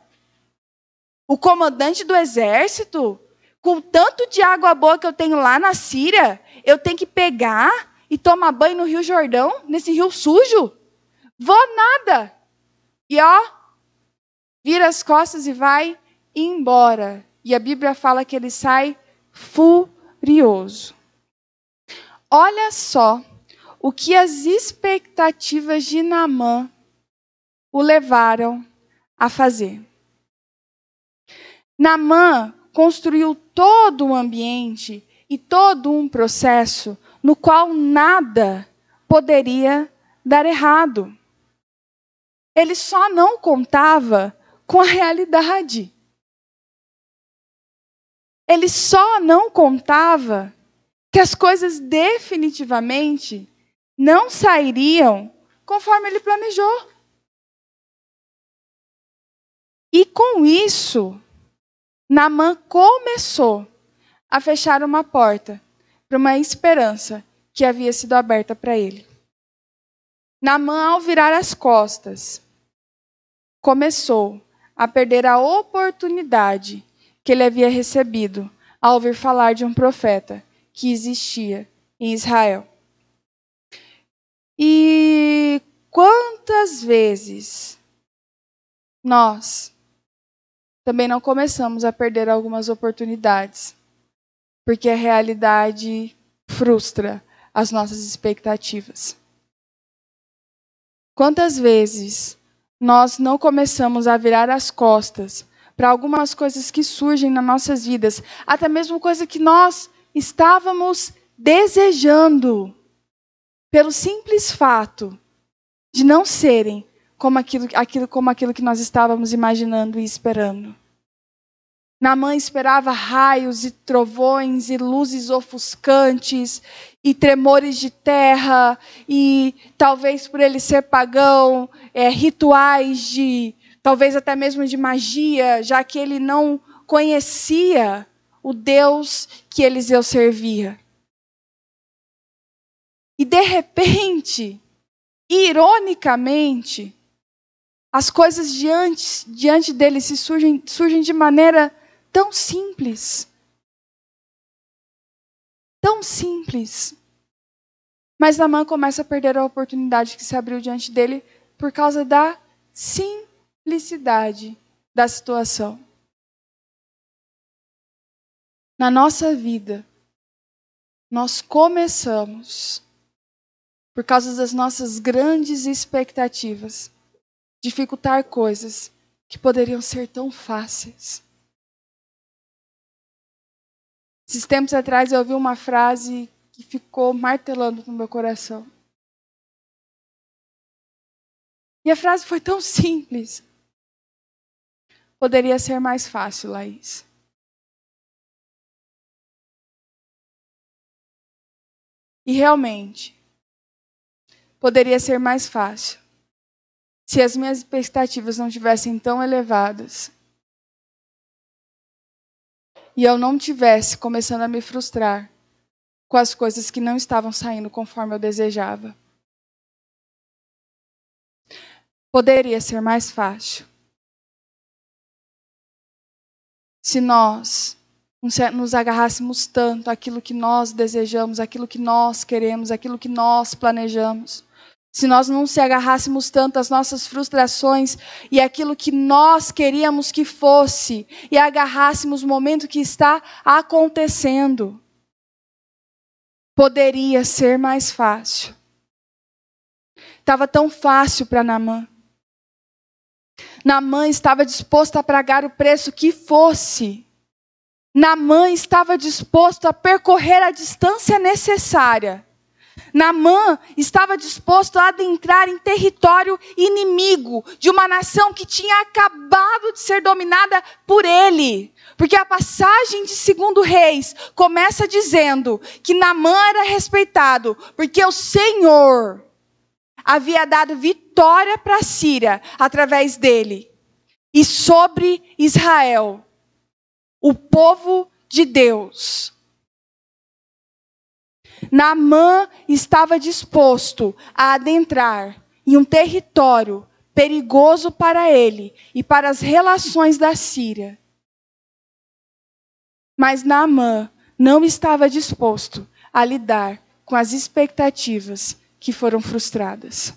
o comandante do exército, com tanto de água boa que eu tenho lá na Síria, eu tenho que pegar e tomar banho no Rio Jordão, nesse rio sujo? Vou nada. E ó, vira as costas e vai embora. E a Bíblia fala que ele sai furioso. Olha só o que as expectativas de Naamã o levaram a fazer. Naamã construiu todo um ambiente e todo um processo no qual nada poderia dar errado. Ele só não contava com a realidade. Ele só não contava que as coisas definitivamente não sairiam conforme ele planejou. E com isso, Namã começou a fechar uma porta para uma esperança que havia sido aberta para ele. Namã, ao virar as costas, começou a perder a oportunidade que ele havia recebido ao ouvir falar de um profeta que existia em Israel. E quantas vezes nós também não começamos a perder algumas oportunidades, porque a realidade frustra as nossas expectativas. Quantas vezes nós não começamos a virar as costas para algumas coisas que surgem nas nossas vidas, até mesmo coisa que nós estávamos desejando, pelo simples fato de não serem como aquilo, aquilo, como aquilo que nós estávamos imaginando e esperando. Naamã esperava raios e trovões e luzes ofuscantes e tremores de terra e talvez por ele ser pagão, é, rituais de talvez até mesmo de magia, já que ele não conhecia o Deus que Eliseu servia. E de repente, ironicamente, as coisas diante, diante dele se surgem, surgem de maneira Tão simples. Tão simples. Mas Namã começa a perder a oportunidade que se abriu diante dele por causa da simplicidade da situação. Na nossa vida, nós começamos, por causa das nossas grandes expectativas, dificultar coisas que poderiam ser tão fáceis. Esses tempos atrás eu ouvi uma frase que ficou martelando no meu coração. E a frase foi tão simples. Poderia ser mais fácil, Laís. E realmente, poderia ser mais fácil se as minhas expectativas não tivessem tão elevadas e eu não tivesse começando a me frustrar com as coisas que não estavam saindo conforme eu desejava. Poderia ser mais fácil se nós nos agarrássemos tanto aquilo que nós desejamos, aquilo que nós queremos, aquilo que nós planejamos, se nós não se agarrássemos tanto às nossas frustrações e aquilo que nós queríamos que fosse, e agarrássemos o momento que está acontecendo, poderia ser mais fácil. Estava tão fácil para Namã. Namã estava disposto a pagar o preço que fosse. Namã estava disposto a percorrer a distância necessária Namã estava disposto a adentrar em território inimigo de uma nação que tinha acabado de ser dominada por ele. Porque a passagem de segundo reis começa dizendo que Namã era respeitado porque o Senhor havia dado vitória para a Síria através dele. E sobre Israel, o povo de Deus Naamã estava disposto a adentrar em um território perigoso para ele e para as relações da Síria. Mas Naamã não estava disposto a lidar com as expectativas que foram frustradas.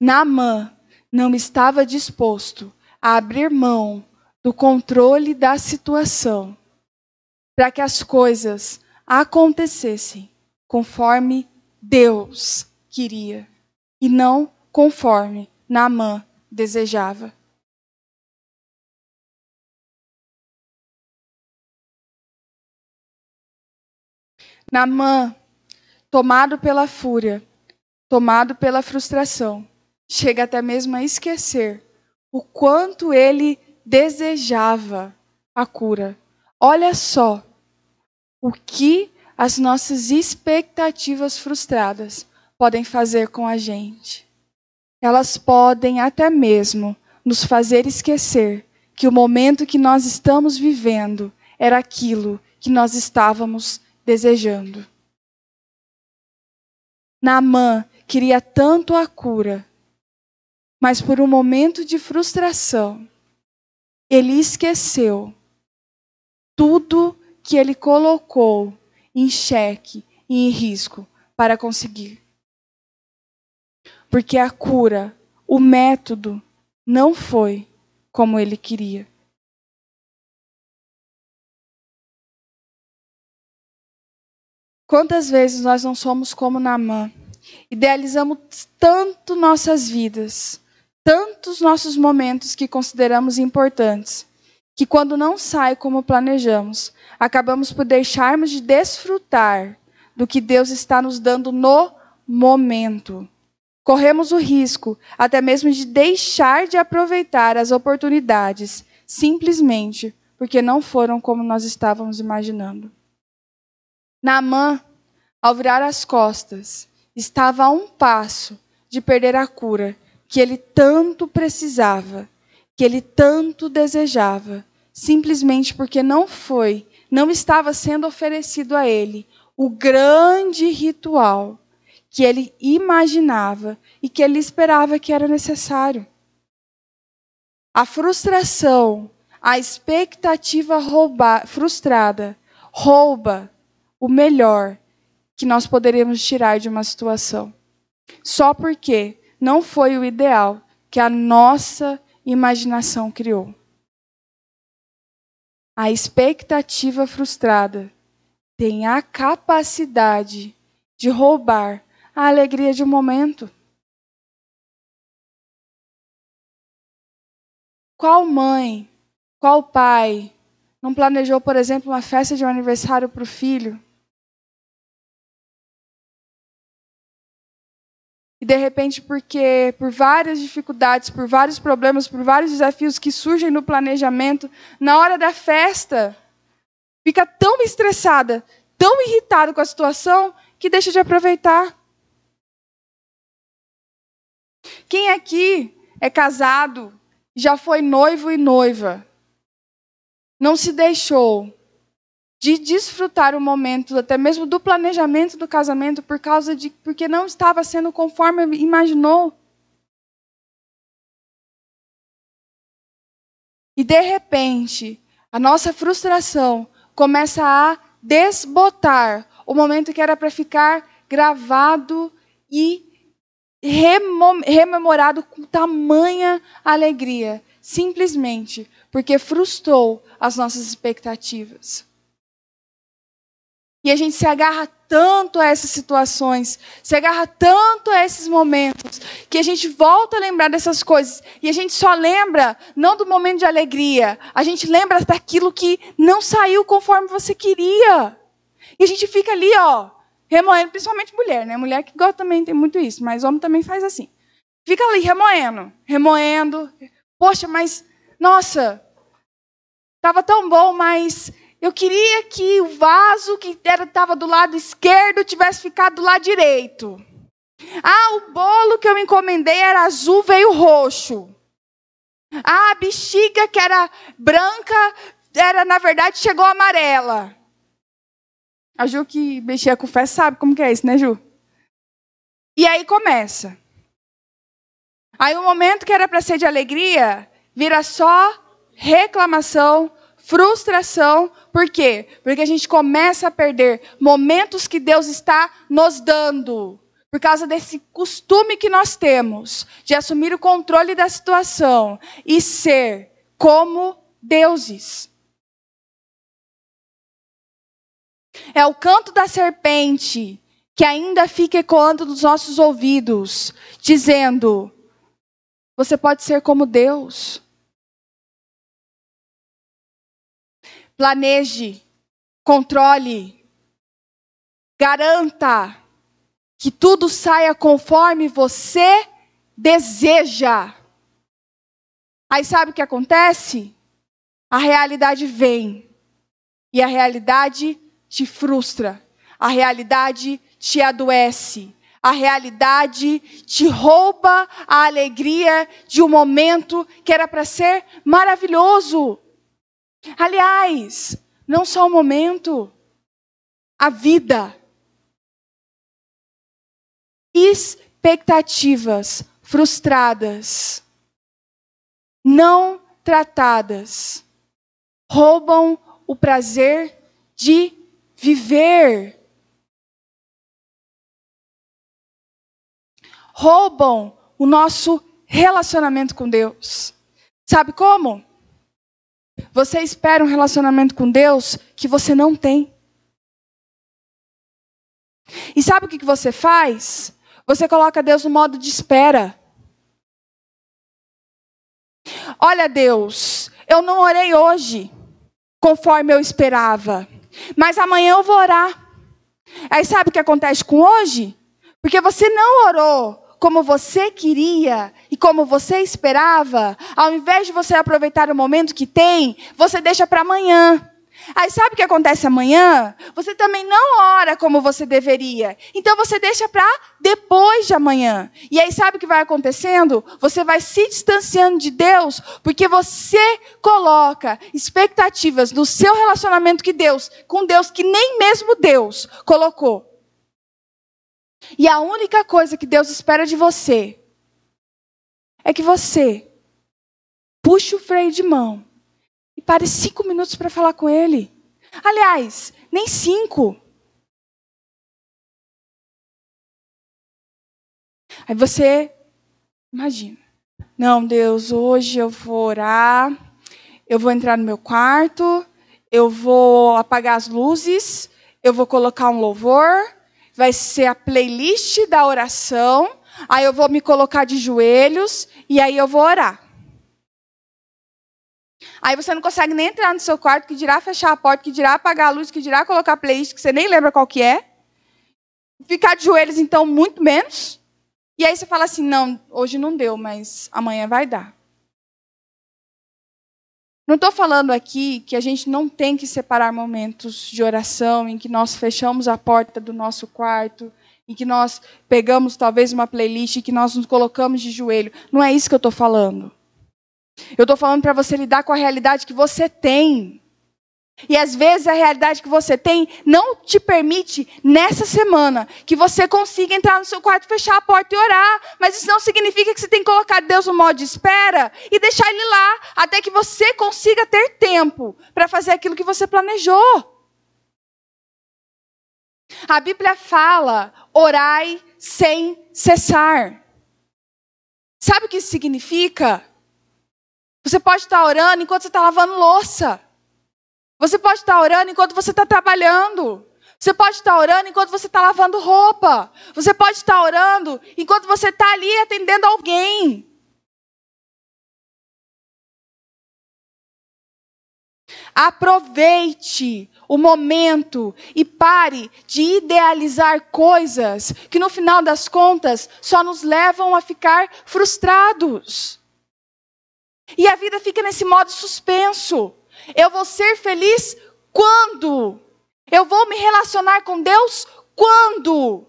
Naamã não estava disposto a abrir mão do controle da situação para que as coisas acontecessem conforme Deus queria e não conforme Naamã desejava. Naamã, tomado pela fúria, tomado pela frustração, chega até mesmo a esquecer o quanto ele desejava a cura. Olha só o que as nossas expectativas frustradas podem fazer com a gente. Elas podem até mesmo nos fazer esquecer que o momento que nós estamos vivendo era aquilo que nós estávamos desejando. Naamã queria tanto a cura, mas por um momento de frustração, ele esqueceu tudo que ele colocou em xeque e em risco para conseguir. Porque a cura, o método, não foi como ele queria. Quantas vezes nós não somos como Naamã? Idealizamos tanto nossas vidas, tantos nossos momentos que consideramos importantes, que quando não sai como planejamos, acabamos por deixarmos de desfrutar do que Deus está nos dando no momento. Corremos o risco até mesmo de deixar de aproveitar as oportunidades, simplesmente porque não foram como nós estávamos imaginando. Naamã, ao virar as costas, estava a um passo de perder a cura que ele tanto precisava que ele tanto desejava, simplesmente porque não foi, não estava sendo oferecido a ele o grande ritual que ele imaginava e que ele esperava que era necessário. A frustração, a expectativa rouba, frustrada, rouba o melhor que nós poderíamos tirar de uma situação. Só porque não foi o ideal que a nossa imaginação criou. A expectativa frustrada tem a capacidade de roubar a alegria de um momento. Qual mãe, qual pai não planejou, por exemplo, uma festa de um aniversário para o filho E de repente, porque por várias dificuldades, por vários problemas, por vários desafios que surgem no planejamento, na hora da festa, fica tão estressada, tão irritada com a situação, que deixa de aproveitar. Quem aqui é casado, já foi noivo e noiva, não se deixou de desfrutar o momento, até mesmo do planejamento do casamento, por causa de porque não estava sendo conforme imaginou. E de repente, a nossa frustração começa a desbotar o momento que era para ficar gravado e rememorado com tamanha alegria, simplesmente porque frustrou as nossas expectativas. E a gente se agarra tanto a essas situações, se agarra tanto a esses momentos, que a gente volta a lembrar dessas coisas. E a gente só lembra, não do momento de alegria, a gente lembra daquilo que não saiu conforme você queria. E a gente fica ali, ó, remoendo, principalmente mulher, né? Mulher que gosta também tem muito isso, mas homem também faz assim. Fica ali remoendo, remoendo. Poxa, mas, nossa, estava tão bom, mas eu queria que o vaso que estava do lado esquerdo tivesse ficado do lado direito. Ah, o bolo que eu encomendei era azul, veio roxo. Ah, a bexiga que era branca, era na verdade chegou amarela. A Ju que mexia com fé sabe como que é isso, né, Ju? E aí começa. Aí o momento que era para ser de alegria, vira só reclamação, frustração. Por quê? Porque a gente começa a perder momentos que Deus está nos dando. Por causa desse costume que nós temos de assumir o controle da situação e ser como deuses. É o canto da serpente que ainda fica ecoando nos nossos ouvidos, dizendo: Você pode ser como Deus. Planeje, controle, garanta que tudo saia conforme você deseja. Aí sabe o que acontece? A realidade vem. E a realidade te frustra, a realidade te adoece, a realidade te rouba a alegria de um momento que era para ser maravilhoso. Aliás, não só o momento, a vida. Expectativas frustradas, não tratadas, roubam o prazer de viver. Roubam o nosso relacionamento com Deus. Sabe como? Você espera um relacionamento com Deus que você não tem. E sabe o que você faz? Você coloca Deus no modo de espera. Olha, Deus, eu não orei hoje conforme eu esperava. Mas amanhã eu vou orar. Aí sabe o que acontece com hoje? Porque você não orou como você queria e como você esperava, ao invés de você aproveitar o momento que tem, você deixa para amanhã. Aí sabe o que acontece amanhã? Você também não ora como você deveria. Então você deixa para depois de amanhã. E aí sabe o que vai acontecendo? Você vai se distanciando de Deus porque você coloca expectativas no seu relacionamento que Deus, com Deus que nem mesmo Deus colocou. E a única coisa que Deus espera de você é que você puxe o freio de mão e pare cinco minutos para falar com ele. Aliás, nem cinco. Aí você imagina. Não, Deus, hoje eu vou orar, eu vou entrar no meu quarto, eu vou apagar as luzes, eu vou colocar um louvor, vai ser a playlist da oração, aí eu vou me colocar de joelhos e aí eu vou orar. Aí você não consegue nem entrar no seu quarto, que dirá fechar a porta, que dirá apagar a luz, que dirá colocar playlist, que você nem lembra qual que é. Ficar de joelhos, então, muito menos. E aí você fala assim, não, hoje não deu, mas amanhã vai dar. Não estou falando aqui que a gente não tem que separar momentos de oração em que nós fechamos a porta do nosso quarto, em que nós pegamos talvez uma playlist e que nós nos colocamos de joelho. Não é isso que eu estou falando. Eu estou falando para você lidar com a realidade que você tem. E às vezes a realidade que você tem não te permite, nessa semana, que você consiga entrar no seu quarto, fechar a porta e orar. Mas isso não significa que você tem que colocar Deus no modo de espera e deixar Ele lá, até que você consiga ter tempo para fazer aquilo que você planejou. A Bíblia fala: orai sem cessar. Sabe o que isso significa? Você pode estar orando enquanto você está lavando louça. Você pode estar orando enquanto você está trabalhando. Você pode estar orando enquanto você está lavando roupa. Você pode estar orando enquanto você está ali atendendo alguém. Aproveite o momento e pare de idealizar coisas que no final das contas só nos levam a ficar frustrados. E a vida fica nesse modo suspenso. Eu vou ser feliz quando? Eu vou me relacionar com Deus quando?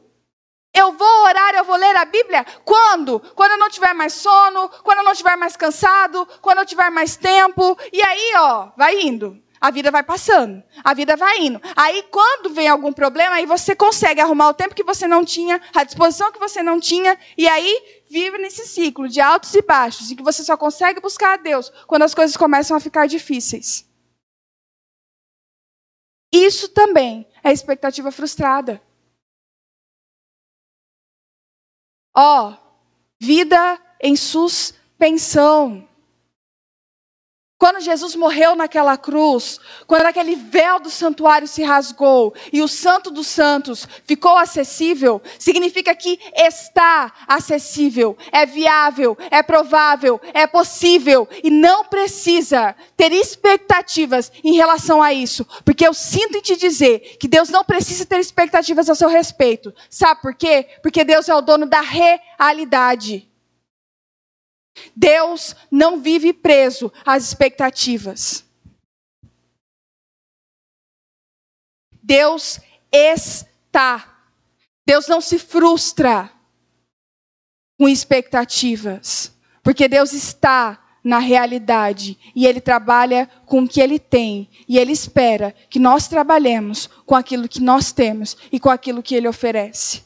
Eu vou orar, eu vou ler a Bíblia? Quando? Quando eu não tiver mais sono, quando eu não tiver mais cansado, quando eu tiver mais tempo. E aí, ó, vai indo. A vida vai passando, a vida vai indo. Aí, quando vem algum problema, aí você consegue arrumar o tempo que você não tinha, a disposição que você não tinha, e aí vive nesse ciclo de altos e baixos, em que você só consegue buscar a Deus quando as coisas começam a ficar difíceis. Isso também é expectativa frustrada. Ó, oh, vida em suspensão. Quando Jesus morreu naquela cruz, quando aquele véu do santuário se rasgou e o Santo dos Santos ficou acessível, significa que está acessível, é viável, é provável, é possível e não precisa ter expectativas em relação a isso, porque eu sinto em te dizer que Deus não precisa ter expectativas a seu respeito. Sabe por quê? Porque Deus é o dono da realidade. Deus não vive preso às expectativas. Deus está. Deus não se frustra com expectativas, porque Deus está na realidade e Ele trabalha com o que Ele tem e Ele espera que nós trabalhemos com aquilo que nós temos e com aquilo que Ele oferece.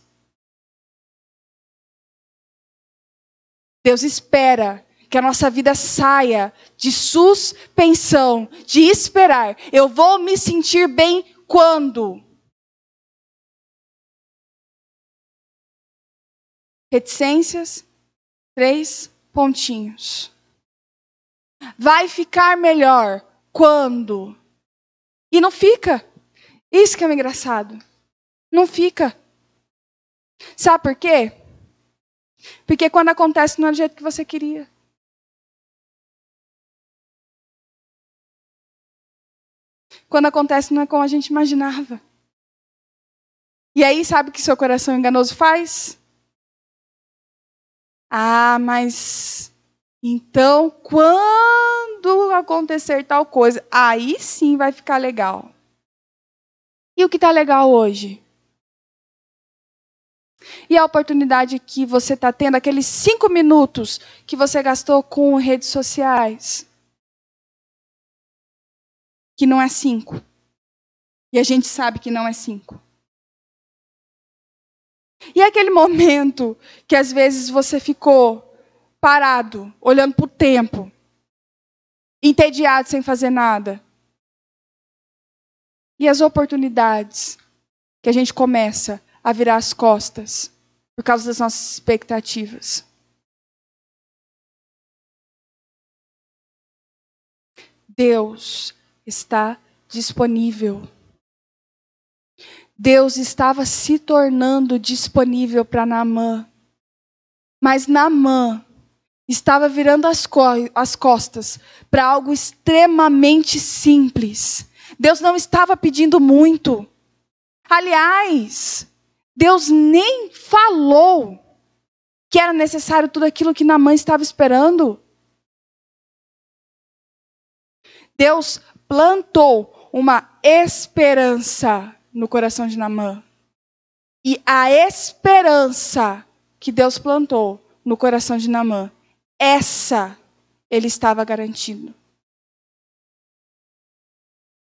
Deus espera que a nossa vida saia de suspensão, de esperar. Eu vou me sentir bem quando? Reticências, três pontinhos. Vai ficar melhor quando? E não fica. Isso que é engraçado. Não fica. Sabe por quê? Porque quando acontece não é do jeito que você queria. Quando acontece não é como a gente imaginava. E aí, sabe o que seu coração enganoso faz? Ah, mas então quando acontecer tal coisa, aí sim vai ficar legal. E o que está legal hoje? E a oportunidade que você está tendo, aqueles cinco minutos que você gastou com redes sociais, que não é cinco. E a gente sabe que não é cinco. E aquele momento que às vezes você ficou parado, olhando para o tempo, entediado sem fazer nada. E as oportunidades que a gente começa a virar as costas por causa das nossas expectativas. Deus está disponível. Deus estava se tornando disponível para Naamã. Mas Naamã estava virando as, co as costas para algo extremamente simples. Deus não estava pedindo muito. Aliás, Deus nem falou que era necessário tudo aquilo que Naamã estava esperando. Deus plantou uma esperança no coração de Naamã. E a esperança que Deus plantou no coração de Naamã, essa ele estava garantindo.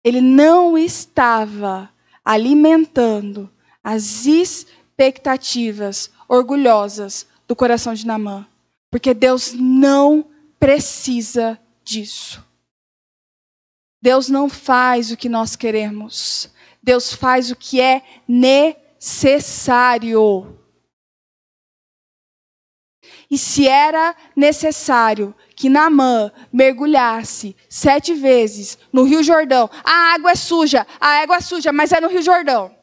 Ele não estava alimentando as expectativas orgulhosas do coração de Namã. Porque Deus não precisa disso. Deus não faz o que nós queremos. Deus faz o que é necessário. E se era necessário que Naamã mergulhasse sete vezes no Rio Jordão, a água é suja, a água é suja, mas é no Rio Jordão.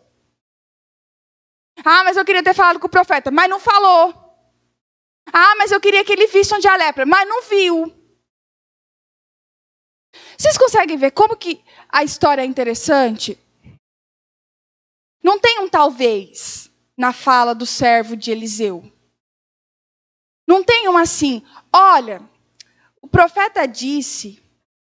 Ah, mas eu queria ter falado com o profeta, mas não falou. Ah, mas eu queria que ele visse onde a lepra, mas não viu. Vocês conseguem ver como que a história é interessante? Não tem um talvez na fala do servo de Eliseu. Não tem um assim, olha, o profeta disse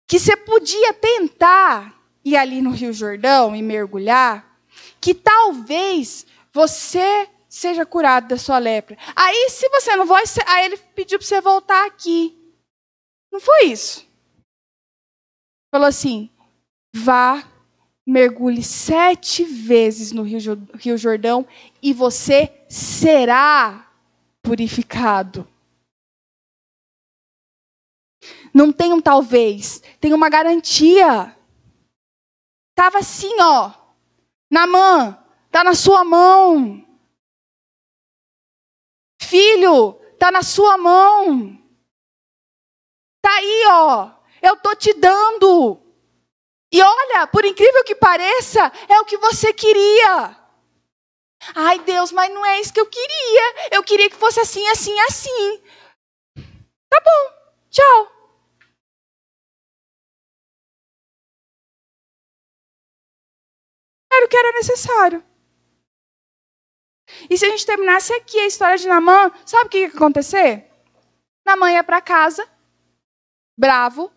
que você podia tentar ir ali no Rio Jordão e mergulhar, que talvez você seja curado da sua lepra. Aí, se você não vai, aí ele pediu para você voltar aqui. Não foi isso. Falou assim: vá, mergulhe sete vezes no Rio Jordão e você será purificado. Não tem um talvez, tem uma garantia. Tava assim, ó, na mão, tá na sua mão. Filho, tá na sua mão. Tá aí, ó. Eu tô te dando. E olha, por incrível que pareça, é o que você queria. Ai, Deus, mas não é isso que eu queria. Eu queria que fosse assim, assim, assim. Tá bom, tchau. Era o que era necessário. E se a gente terminasse aqui a história de Namã, sabe o que ia acontecer? Namã ia para casa, bravo,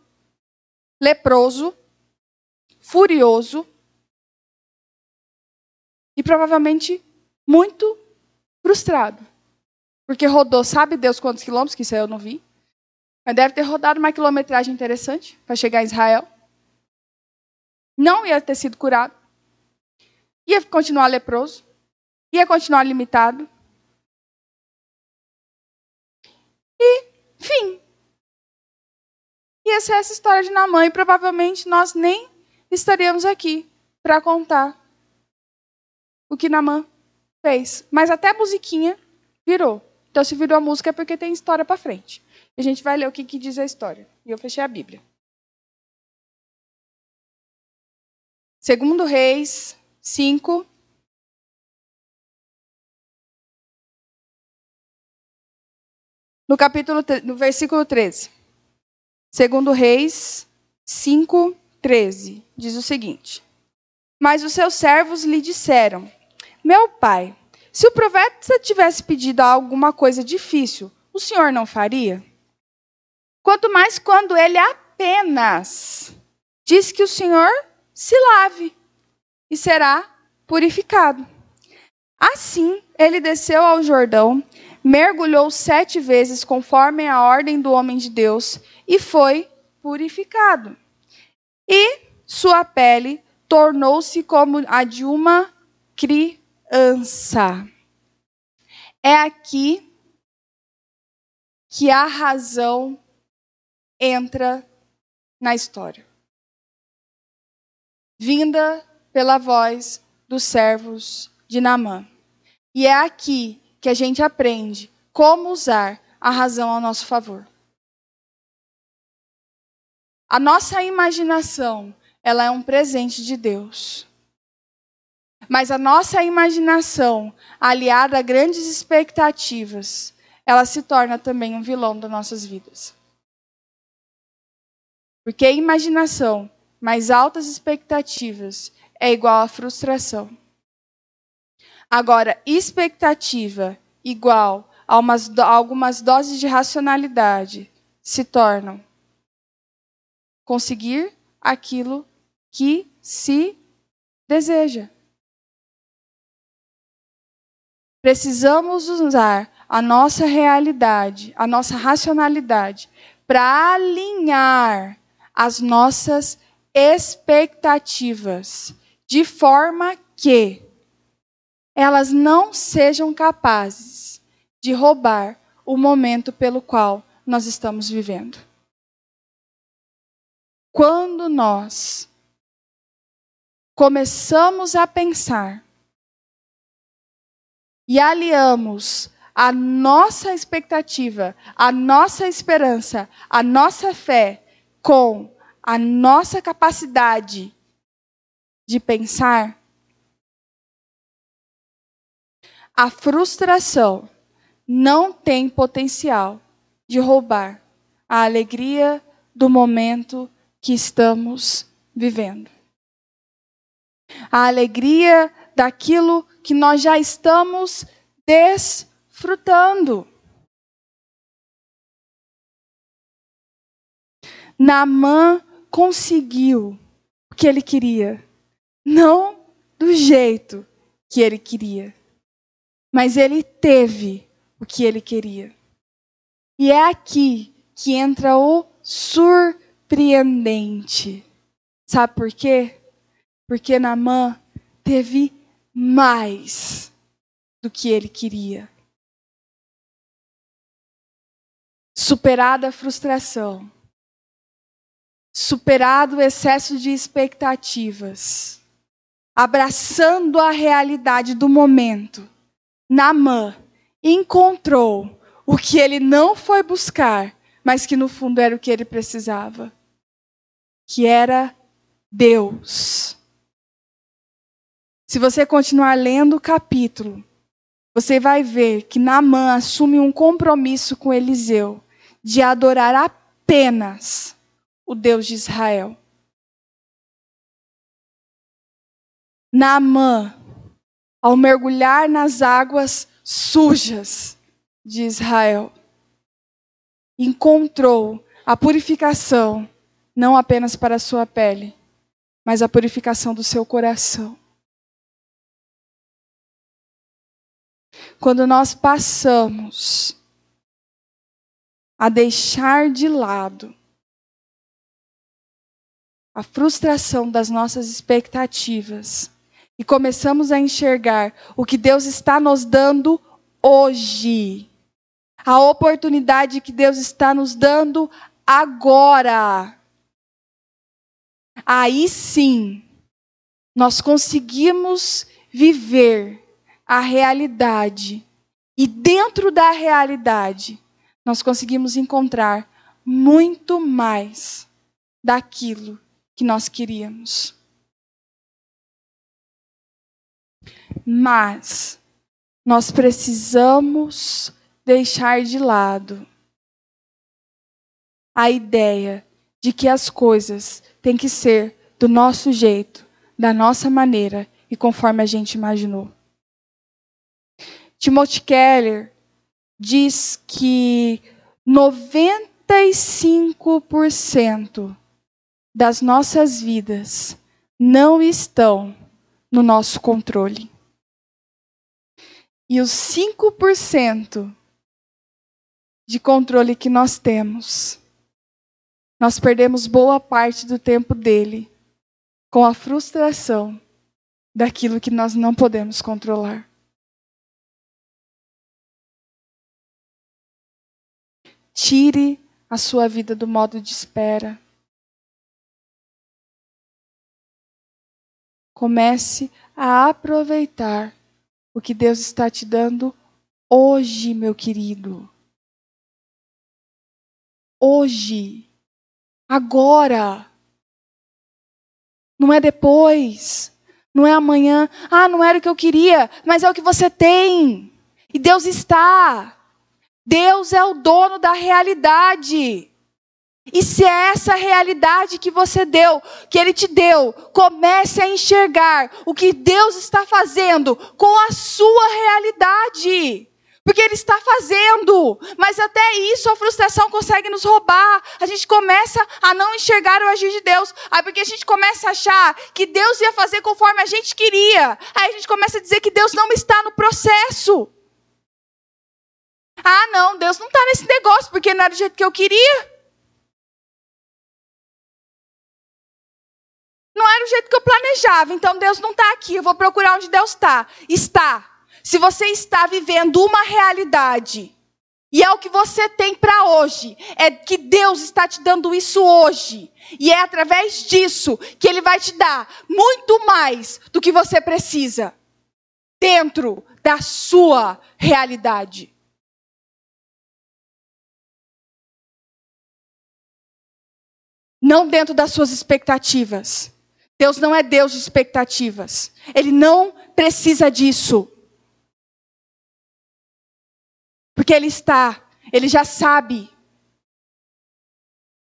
leproso, furioso, e provavelmente muito frustrado. Porque rodou, sabe Deus quantos quilômetros, que isso aí eu não vi. Mas deve ter rodado uma quilometragem interessante para chegar em Israel. Não ia ter sido curado. Ia continuar leproso. Ia continuar limitado. E, fim. Ia ser essa história de Namã. E provavelmente nós nem estaríamos aqui para contar o que Namã fez. Mas até a musiquinha virou. Então, se virou a música é porque tem história para frente. E a gente vai ler o que, que diz a história. E eu fechei a Bíblia. Segundo Reis 5. No capítulo, no versículo 13. Segundo Reis 5, 13. Diz o seguinte. Mas os seus servos lhe disseram, meu pai, se o profeta tivesse pedido alguma coisa difícil, o senhor não faria? Quanto mais quando ele apenas diz que o senhor se lave e será purificado. Assim, ele desceu ao Jordão, mergulhou sete vezes conforme a ordem do homem de Deus e foi purificado. E sua pele tornou-se como a de uma criança. É aqui que a razão entra na história. Vinda pela voz dos servos de Naamã. E é aqui que a gente aprende como usar a razão a nosso favor. A nossa imaginação, ela é um presente de Deus. Mas a nossa imaginação, aliada a grandes expectativas, ela se torna também um vilão das nossas vidas. Porque imaginação mais altas expectativas é igual a frustração. Agora, expectativa igual a, umas, a algumas doses de racionalidade se tornam conseguir aquilo que se deseja. Precisamos usar a nossa realidade, a nossa racionalidade, para alinhar as nossas expectativas, de forma que elas não sejam capazes de roubar o momento pelo qual nós estamos vivendo. Quando nós começamos a pensar e aliamos a nossa expectativa, a nossa esperança, a nossa fé com a nossa capacidade de pensar, a frustração não tem potencial de roubar a alegria do momento que estamos vivendo. A alegria daquilo que nós já estamos desfrutando. Naamã conseguiu o que ele queria, não do jeito que ele queria, mas ele teve o que ele queria. E é aqui que entra o surpreendente. Sabe por quê? Porque Naamã teve mais do que ele queria. Superada a frustração, superado o excesso de expectativas, abraçando a realidade do momento, Namã encontrou o que ele não foi buscar, mas que no fundo era o que ele precisava, que era Deus. Se você continuar lendo o capítulo, você vai ver que Naamã assume um compromisso com Eliseu de adorar apenas o Deus de Israel. Naamã, ao mergulhar nas águas sujas de Israel, encontrou a purificação não apenas para a sua pele, mas a purificação do seu coração. Quando nós passamos a deixar de lado a frustração das nossas expectativas e começamos a enxergar o que Deus está nos dando hoje, a oportunidade que Deus está nos dando agora. Aí sim, nós conseguimos viver a realidade. E dentro da realidade, nós conseguimos encontrar muito mais daquilo que nós queríamos. Mas nós precisamos deixar de lado a ideia de que as coisas têm que ser do nosso jeito, da nossa maneira e conforme a gente imaginou. Timothy Keller diz que 95% das nossas vidas não estão no nosso controle. E os 5% de controle que nós temos, nós perdemos boa parte do tempo dele com a frustração daquilo que nós não podemos controlar. Tire a sua vida do modo de espera. Comece a aproveitar o que Deus está te dando hoje, meu querido. Hoje. Agora. Não é depois. Não é amanhã. Ah, não era o que eu queria, mas é o que você tem. E Deus está. Deus é o dono da realidade. E se é essa realidade que você deu, que Ele te deu, comece a enxergar o que Deus está fazendo com a sua realidade. Porque Ele está fazendo, mas até isso a frustração consegue nos roubar. A gente começa a não enxergar o agir de Deus. Aí porque a gente começa a achar que Deus ia fazer conforme a gente queria. Aí a gente começa a dizer que Deus não está no processo. Ah, não, Deus não está nesse negócio, porque não era do jeito que eu queria. Não era do jeito que eu planejava, então Deus não está aqui, eu vou procurar onde Deus está. Está. Se você está vivendo uma realidade, e é o que você tem para hoje, é que Deus está te dando isso hoje. E é através disso que Ele vai te dar muito mais do que você precisa dentro da sua realidade. Não dentro das suas expectativas. Deus não é Deus de expectativas. Ele não precisa disso. Porque Ele está, Ele já sabe.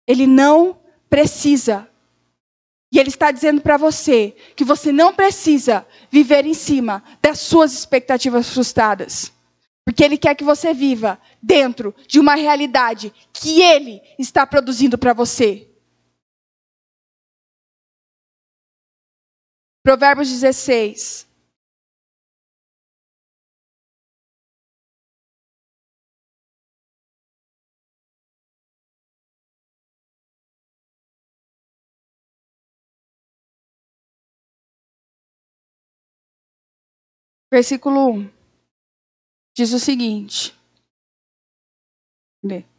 Ele não precisa. E Ele está dizendo para você que você não precisa viver em cima das suas expectativas frustradas. Porque Ele quer que você viva dentro de uma realidade que Ele está produzindo para você. Provérbios 16. Versículo 1 diz o seguinte: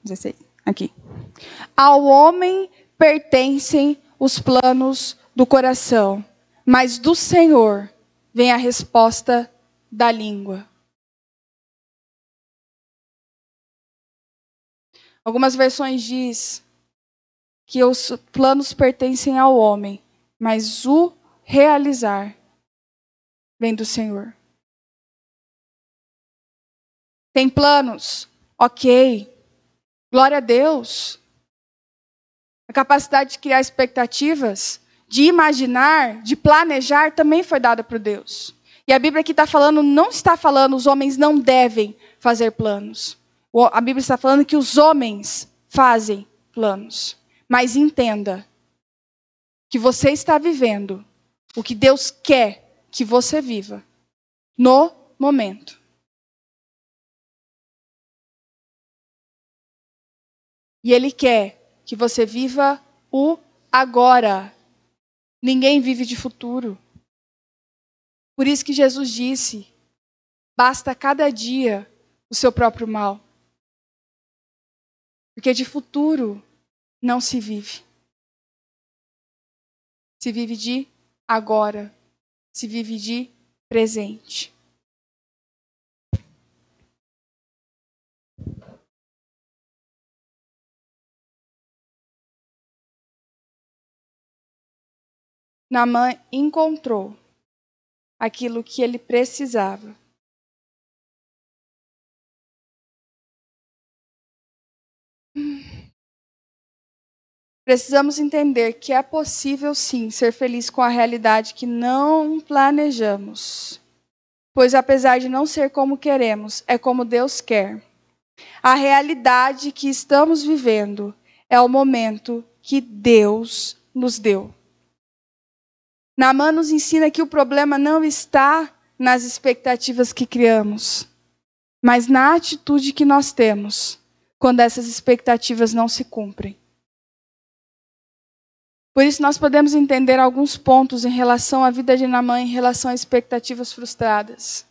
16, aqui. Ao homem pertencem os planos do coração mas do Senhor vem a resposta da língua. Algumas versões diz que os planos pertencem ao homem, mas o realizar vem do Senhor. Tem planos? Ok. Glória a Deus. A capacidade de criar expectativas de imaginar, de planejar, também foi dada por Deus. E a Bíblia aqui está falando, não está falando os homens não devem fazer planos. A Bíblia está falando que os homens fazem planos. Mas entenda que você está vivendo o que Deus quer que você viva no momento. E Ele quer que você viva o agora. Ninguém vive de futuro. Por isso que Jesus disse: basta cada dia o seu próprio mal. Porque de futuro não se vive. Se vive de agora. Se vive de presente. Naamã encontrou aquilo que ele precisava. Precisamos entender que é possível sim ser feliz com a realidade que não planejamos. Pois apesar de não ser como queremos, é como Deus quer. A realidade que estamos vivendo é o momento que Deus nos deu. Naamã nos ensina que o problema não está nas expectativas que criamos, mas na atitude que nós temos quando essas expectativas não se cumprem. Por isso, nós podemos entender alguns pontos em relação à vida de Naamã, em relação a expectativas frustradas.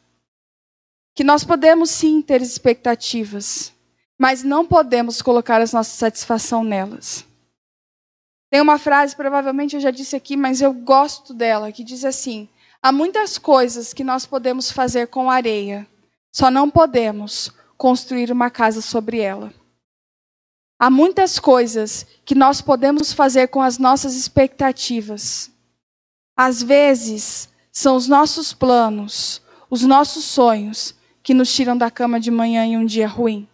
Que nós podemos sim ter expectativas, mas não podemos colocar a nossa satisfação nelas. Tem uma frase, provavelmente eu já disse aqui, mas eu gosto dela, que diz assim: Há muitas coisas que nós podemos fazer com areia, só não podemos construir uma casa sobre ela. Há muitas coisas que nós podemos fazer com as nossas expectativas. Às vezes, são os nossos planos, os nossos sonhos que nos tiram da cama de manhã em um dia ruim.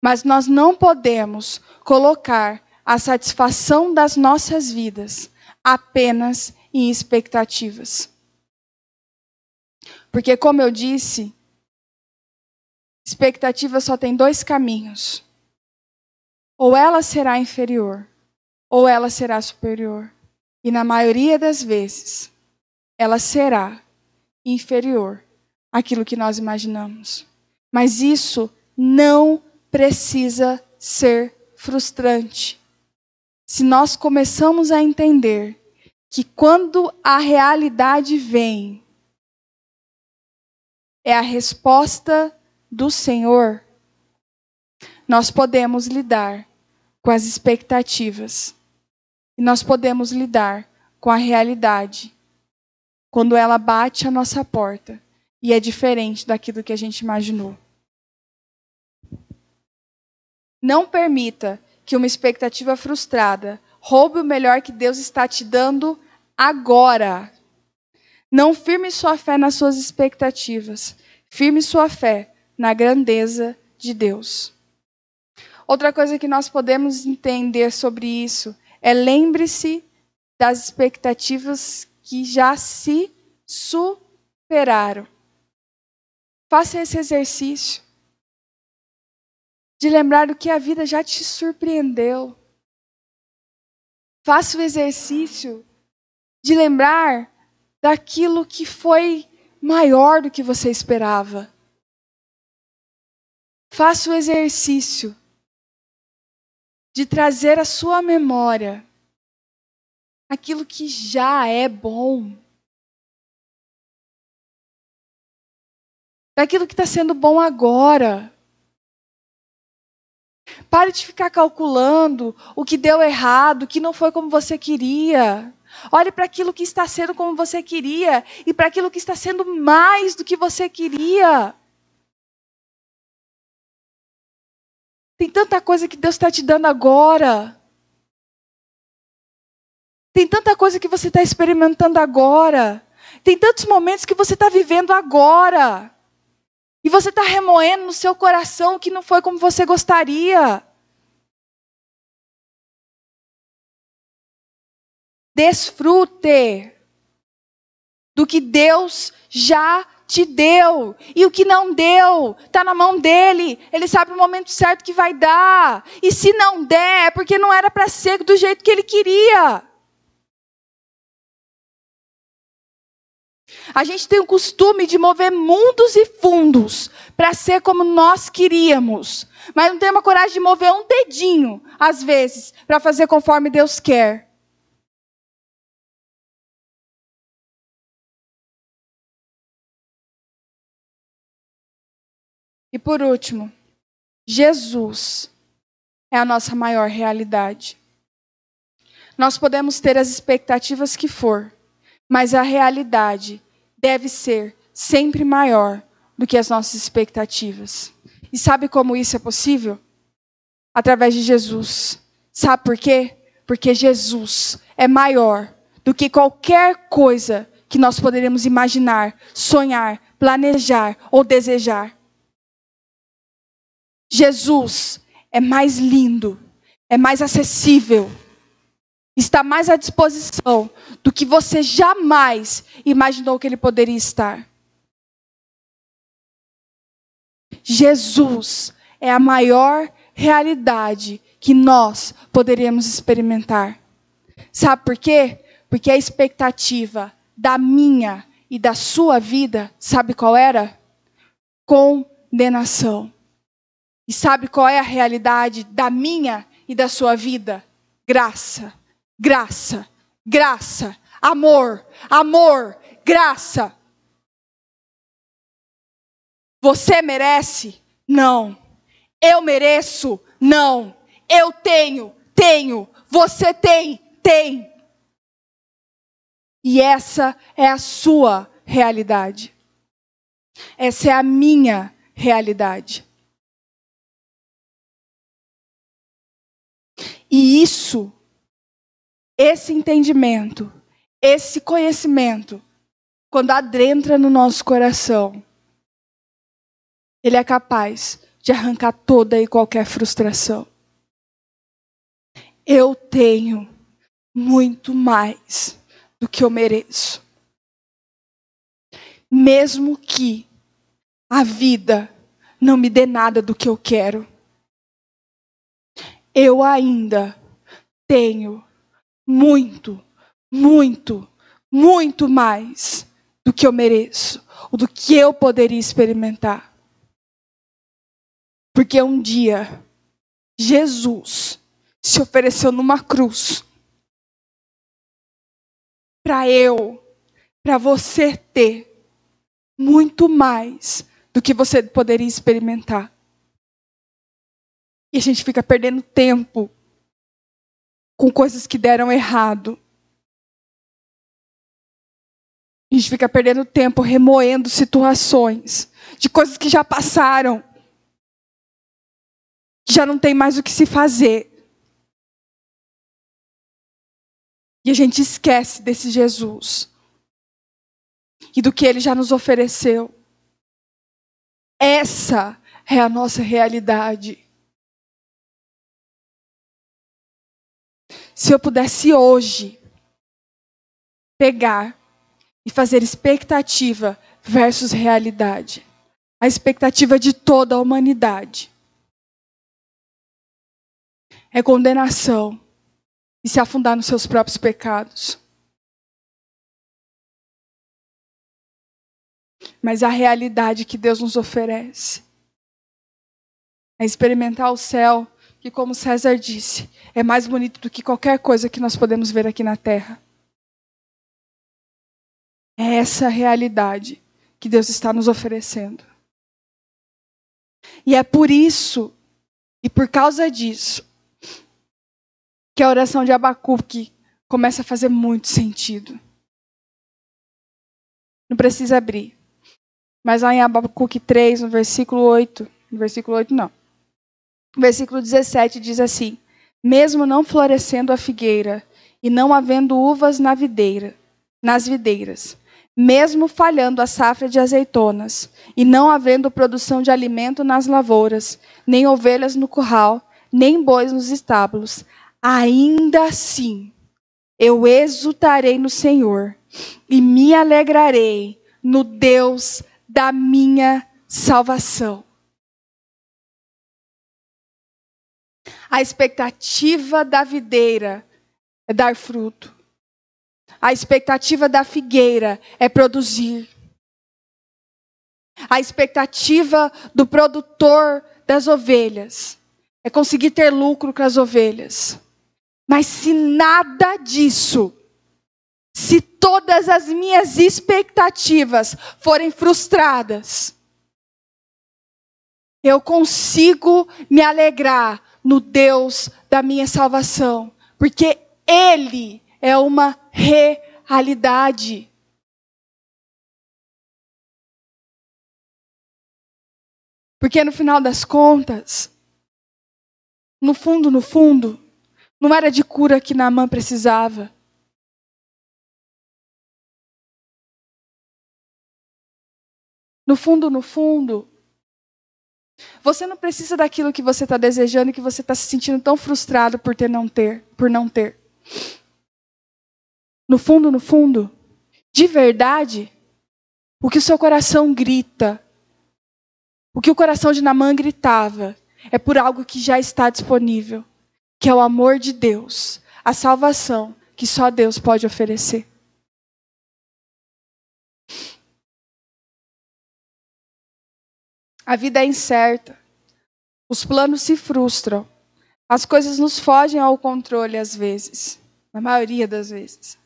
Mas nós não podemos colocar a satisfação das nossas vidas apenas em expectativas. Porque, como eu disse, expectativa só tem dois caminhos. Ou ela será inferior, ou ela será superior. E na maioria das vezes, ela será inferior àquilo que nós imaginamos. Mas isso não precisa ser frustrante se nós começamos a entender que quando a realidade vem, é a resposta do Senhor, nós podemos lidar com as expectativas e nós podemos lidar com a realidade quando ela bate a nossa porta e é diferente daquilo que a gente imaginou. Não permita que uma expectativa frustrada roube o melhor que Deus está te dando agora. Não firme sua fé nas suas expectativas. Firme sua fé na grandeza de Deus. Outra coisa que nós podemos entender sobre isso é lembre-se das expectativas que já se superaram. Faça esse exercício de lembrar do que a vida já te surpreendeu. Faça o exercício de lembrar daquilo que foi maior do que você esperava. Faça o exercício de trazer à sua memória aquilo que já é bom. Daquilo que está sendo bom agora. Pare de ficar calculando o que deu errado, o que não foi como você queria. Olhe para aquilo que está sendo como você queria e para aquilo que está sendo mais do que você queria. Tem tanta coisa que Deus está te dando agora. Tem tanta coisa que você está experimentando agora. Tem tantos momentos que você está vivendo agora. E você está remoendo no seu coração que não foi como você gostaria. Desfrute do que Deus já te deu. E o que não deu, está na mão dele. Ele sabe o momento certo que vai dar. E se não der, é porque não era para ser do jeito que ele queria. A gente tem o costume de mover mundos e fundos para ser como nós queríamos, mas não tem uma coragem de mover um dedinho, às vezes, para fazer conforme Deus quer. E por último, Jesus é a nossa maior realidade. Nós podemos ter as expectativas que for, mas a realidade deve ser sempre maior do que as nossas expectativas. E sabe como isso é possível? Através de Jesus. Sabe por quê? Porque Jesus é maior do que qualquer coisa que nós poderíamos imaginar, sonhar, planejar ou desejar. Jesus é mais lindo, é mais acessível está mais à disposição do que você jamais imaginou que ele poderia estar. Jesus é a maior realidade que nós poderíamos experimentar. Sabe por quê? Porque a expectativa da minha e da sua vida, sabe qual era? Condenação. E sabe qual é a realidade da minha e da sua vida? Graça graça, graça, amor, amor, graça. Você merece? Não. Eu mereço? Não. Eu tenho? Tenho. Você tem? Tem. E essa é a sua realidade. Essa é a minha realidade. E isso esse entendimento, esse conhecimento, quando adentra no nosso coração, ele é capaz de arrancar toda e qualquer frustração. Eu tenho muito mais do que eu mereço. Mesmo que a vida não me dê nada do que eu quero, eu ainda tenho muito, muito, muito mais do que eu mereço, ou do que eu poderia experimentar. Porque um dia, Jesus se ofereceu numa cruz para eu, para você ter muito mais do que você poderia experimentar. E a gente fica perdendo tempo com coisas que deram errado. A gente fica perdendo tempo remoendo situações de coisas que já passaram. Que já não tem mais o que se fazer. E a gente esquece desse Jesus. E do que ele já nos ofereceu. Essa é a nossa realidade. Se eu pudesse hoje pegar e fazer expectativa versus realidade, a expectativa de toda a humanidade é condenação e se afundar nos seus próprios pecados. Mas a realidade que Deus nos oferece é experimentar o céu, que, como César disse, é mais bonito do que qualquer coisa que nós podemos ver aqui na terra. É essa realidade que Deus está nos oferecendo. E é por isso, e por causa disso, que a oração de Abacuque começa a fazer muito sentido. Não precisa abrir. Mas lá em Abacuque 3, no versículo 8, no versículo 8 não. Versículo 17 diz assim: Mesmo não florescendo a figueira e não havendo uvas na videira, nas videiras, mesmo falhando a safra de azeitonas e não havendo produção de alimento nas lavouras, nem ovelhas no curral, nem bois nos estábulos, ainda assim eu exultarei no Senhor e me alegrarei no Deus da minha salvação. A expectativa da videira é dar fruto. A expectativa da figueira é produzir. A expectativa do produtor das ovelhas é conseguir ter lucro com as ovelhas. Mas se nada disso se todas as minhas expectativas forem frustradas, eu consigo me alegrar no Deus da minha salvação, porque Ele é uma realidade. Porque no final das contas, no fundo, no fundo, não era de cura que Naamã precisava. No fundo, no fundo, você não precisa daquilo que você está desejando e que você está se sentindo tão frustrado por ter não ter, por não ter. No fundo, no fundo, de verdade, o que o seu coração grita, o que o coração de Namã gritava, é por algo que já está disponível, que é o amor de Deus, a salvação que só Deus pode oferecer. A vida é incerta. Os planos se frustram. As coisas nos fogem ao controle às vezes, na maioria das vezes.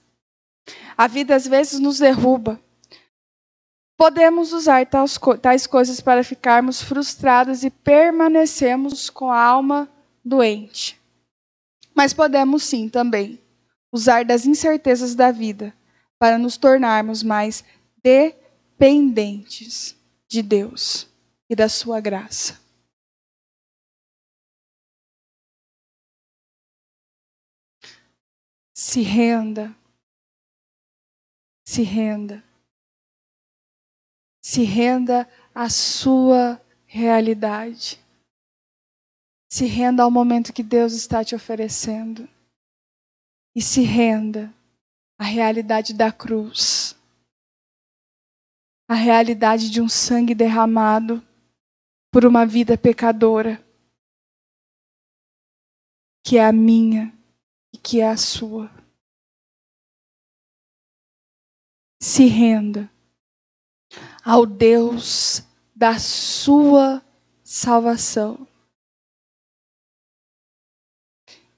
A vida às vezes nos derruba. Podemos usar tais, tais coisas para ficarmos frustrados e permanecermos com a alma doente. Mas podemos sim também usar das incertezas da vida para nos tornarmos mais dependentes de Deus e da sua graça. Se renda. Se renda. Se renda à sua realidade. Se renda ao momento que Deus está te oferecendo. E se renda à realidade da cruz. A realidade de um sangue derramado por uma vida pecadora, que é a minha e que é a sua. Se renda ao Deus da sua salvação.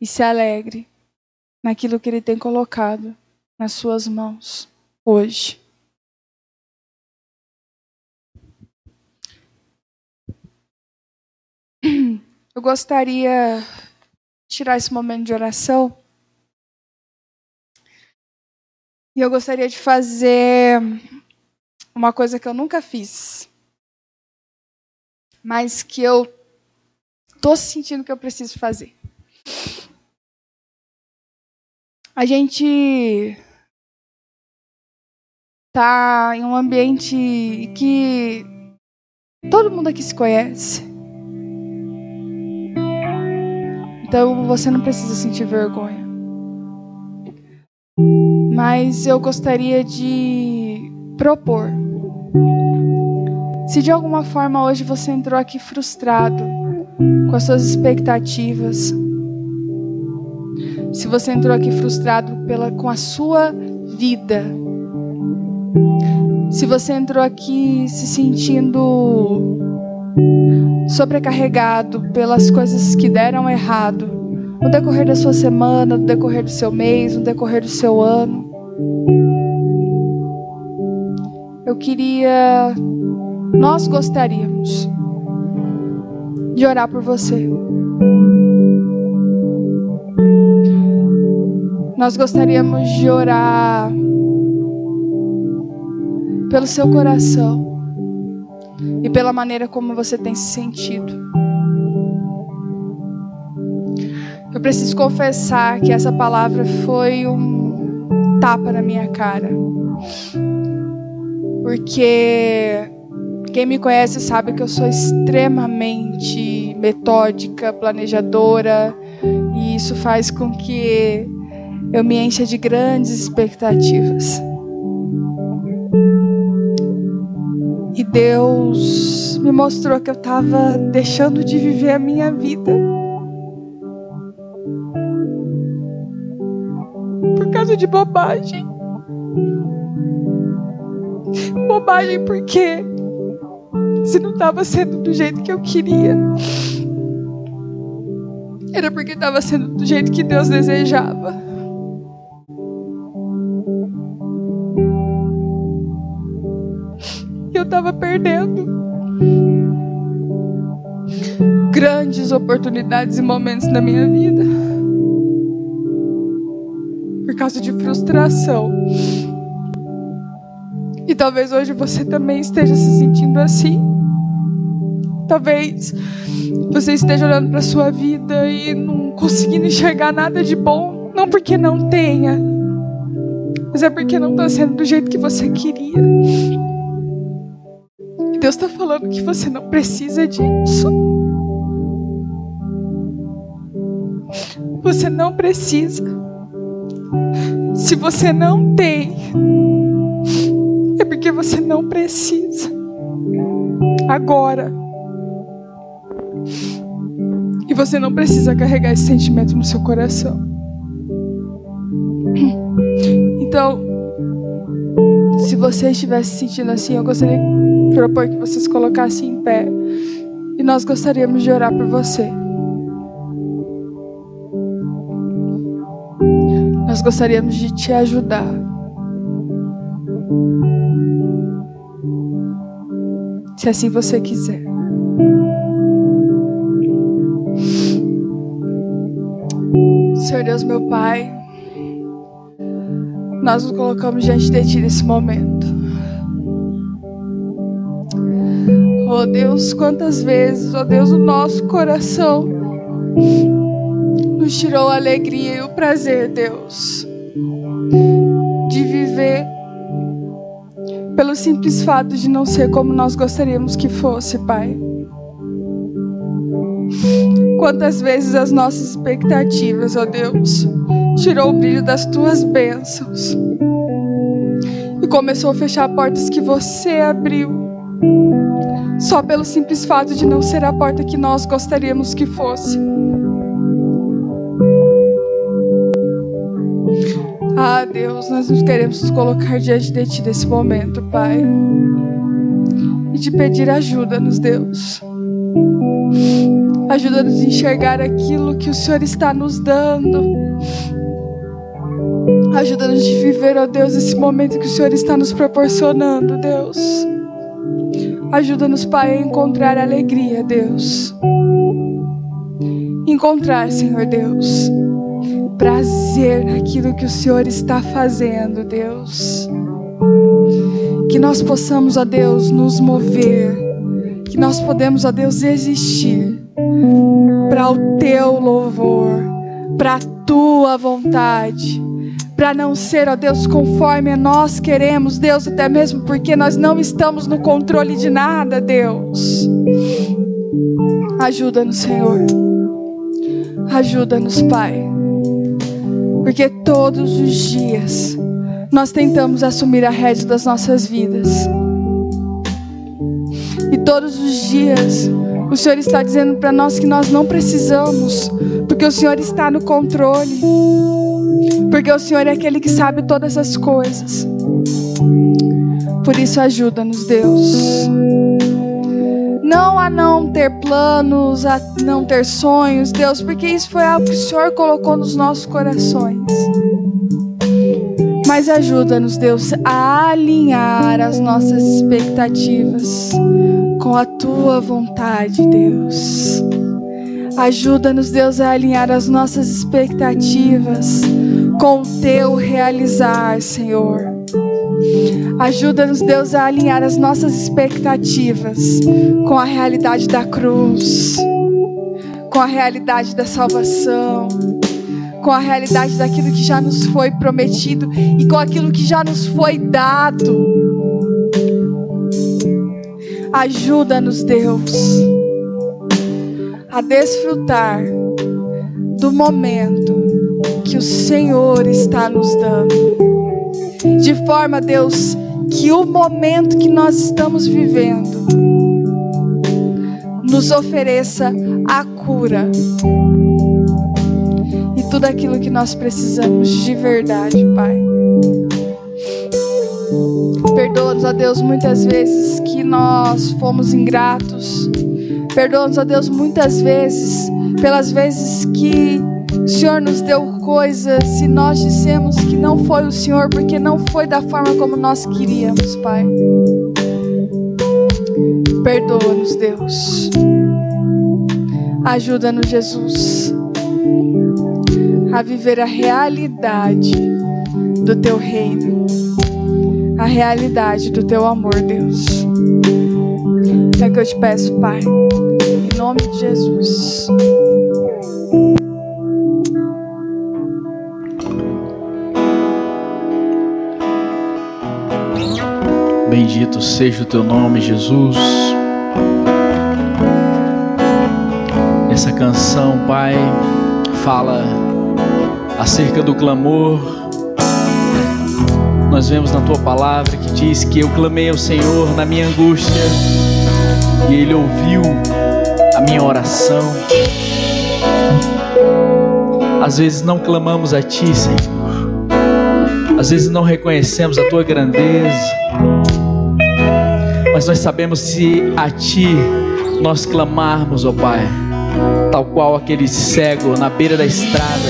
E se alegre naquilo que Ele tem colocado nas suas mãos hoje. Eu gostaria de tirar esse momento de oração E eu gostaria de fazer uma coisa que eu nunca fiz, mas que eu tô sentindo que eu preciso fazer. A gente tá em um ambiente que todo mundo aqui se conhece. Então você não precisa sentir vergonha. Mas eu gostaria de propor. Se de alguma forma hoje você entrou aqui frustrado com as suas expectativas, se você entrou aqui frustrado pela, com a sua vida, se você entrou aqui se sentindo sobrecarregado pelas coisas que deram errado no decorrer da sua semana, no decorrer do seu mês, no decorrer do seu ano, eu queria, nós gostaríamos de orar por você. Nós gostaríamos de orar pelo seu coração e pela maneira como você tem se sentido. Eu preciso confessar que essa palavra foi um tapa na minha cara. Porque quem me conhece sabe que eu sou extremamente metódica, planejadora, e isso faz com que eu me encha de grandes expectativas. E Deus me mostrou que eu estava deixando de viver a minha vida. Por causa de bobagem. Bobagem porque se não estava sendo do jeito que eu queria, era porque estava sendo do jeito que Deus desejava. Estava perdendo grandes oportunidades e momentos na minha vida por causa de frustração. E talvez hoje você também esteja se sentindo assim. Talvez você esteja olhando para sua vida e não conseguindo enxergar nada de bom, não porque não tenha, mas é porque não está sendo do jeito que você queria. Deus está falando que você não precisa disso. Você não precisa. Se você não tem, é porque você não precisa. Agora. E você não precisa carregar esse sentimento no seu coração. Então, se você estiver se sentindo assim, eu gostaria propor que vocês colocassem em pé e nós gostaríamos de orar por você. Nós gostaríamos de te ajudar. Se assim você quiser. Senhor Deus, meu Pai, nós nos colocamos diante de Ti nesse momento. Oh Deus, quantas vezes, oh Deus, o nosso coração nos tirou a alegria e o prazer, Deus, de viver pelo simples fato de não ser como nós gostaríamos que fosse, Pai. Quantas vezes as nossas expectativas, ó Deus, tirou o brilho das tuas bênçãos e começou a fechar portas que você abriu só pelo simples fato de não ser a porta que nós gostaríamos que fosse. Ah, Deus, nós nos queremos nos colocar diante de Ti nesse momento, Pai. E te pedir ajuda-nos, Deus. Ajuda-nos a enxergar aquilo que o Senhor está nos dando. Ajuda-nos a viver, ó Deus, esse momento que o Senhor está nos proporcionando, Deus. Ajuda-nos, Pai, a encontrar alegria, Deus. Encontrar, Senhor Deus, prazer naquilo que o Senhor está fazendo, Deus. Que nós possamos, ó Deus, nos mover, que nós podemos, ó Deus, existir para o teu louvor, para a tua vontade, para não ser, ó Deus, conforme nós queremos, Deus, até mesmo porque nós não estamos no controle de nada, Deus. Ajuda-nos, Senhor. Ajuda-nos, Pai. Porque todos os dias nós tentamos assumir a rédea das nossas vidas. E todos os dias o Senhor está dizendo para nós que nós não precisamos, porque o Senhor está no controle. Porque o Senhor é aquele que sabe todas as coisas. Por isso ajuda-nos, Deus não a não ter planos, a não ter sonhos, Deus, porque isso foi algo que o Senhor colocou nos nossos corações. Mas ajuda-nos, Deus, a alinhar as nossas expectativas com a tua vontade, Deus. Ajuda-nos, Deus, a alinhar as nossas expectativas com o teu realizar, Senhor. Ajuda-nos, Deus, a alinhar as nossas expectativas com a realidade da cruz, com a realidade da salvação, com a realidade daquilo que já nos foi prometido e com aquilo que já nos foi dado. Ajuda-nos, Deus, a desfrutar do momento que o Senhor está nos dando de forma, Deus, que o momento que nós estamos vivendo nos ofereça a cura e tudo aquilo que nós precisamos de verdade, Pai. Perdoa-nos, a Deus, muitas vezes que nós fomos ingratos. Perdoa-nos, a Deus, muitas vezes pelas vezes que o Senhor nos deu coisas e nós dissemos que não foi o Senhor porque não foi da forma como nós queríamos, Pai. Perdoa-nos, Deus. Ajuda-nos, Jesus, a viver a realidade do Teu reino, a realidade do Teu amor, Deus. É que eu te peço, Pai, em nome de Jesus. Bendito seja o teu nome, Jesus. Essa canção, Pai, fala acerca do clamor. Nós vemos na tua palavra que diz que eu clamei ao Senhor na minha angústia e Ele ouviu a minha oração. Às vezes não clamamos a Ti, Senhor. Às vezes não reconhecemos a Tua grandeza mas nós sabemos se a Ti nós clamarmos, ó oh Pai, tal qual aquele cego na beira da estrada,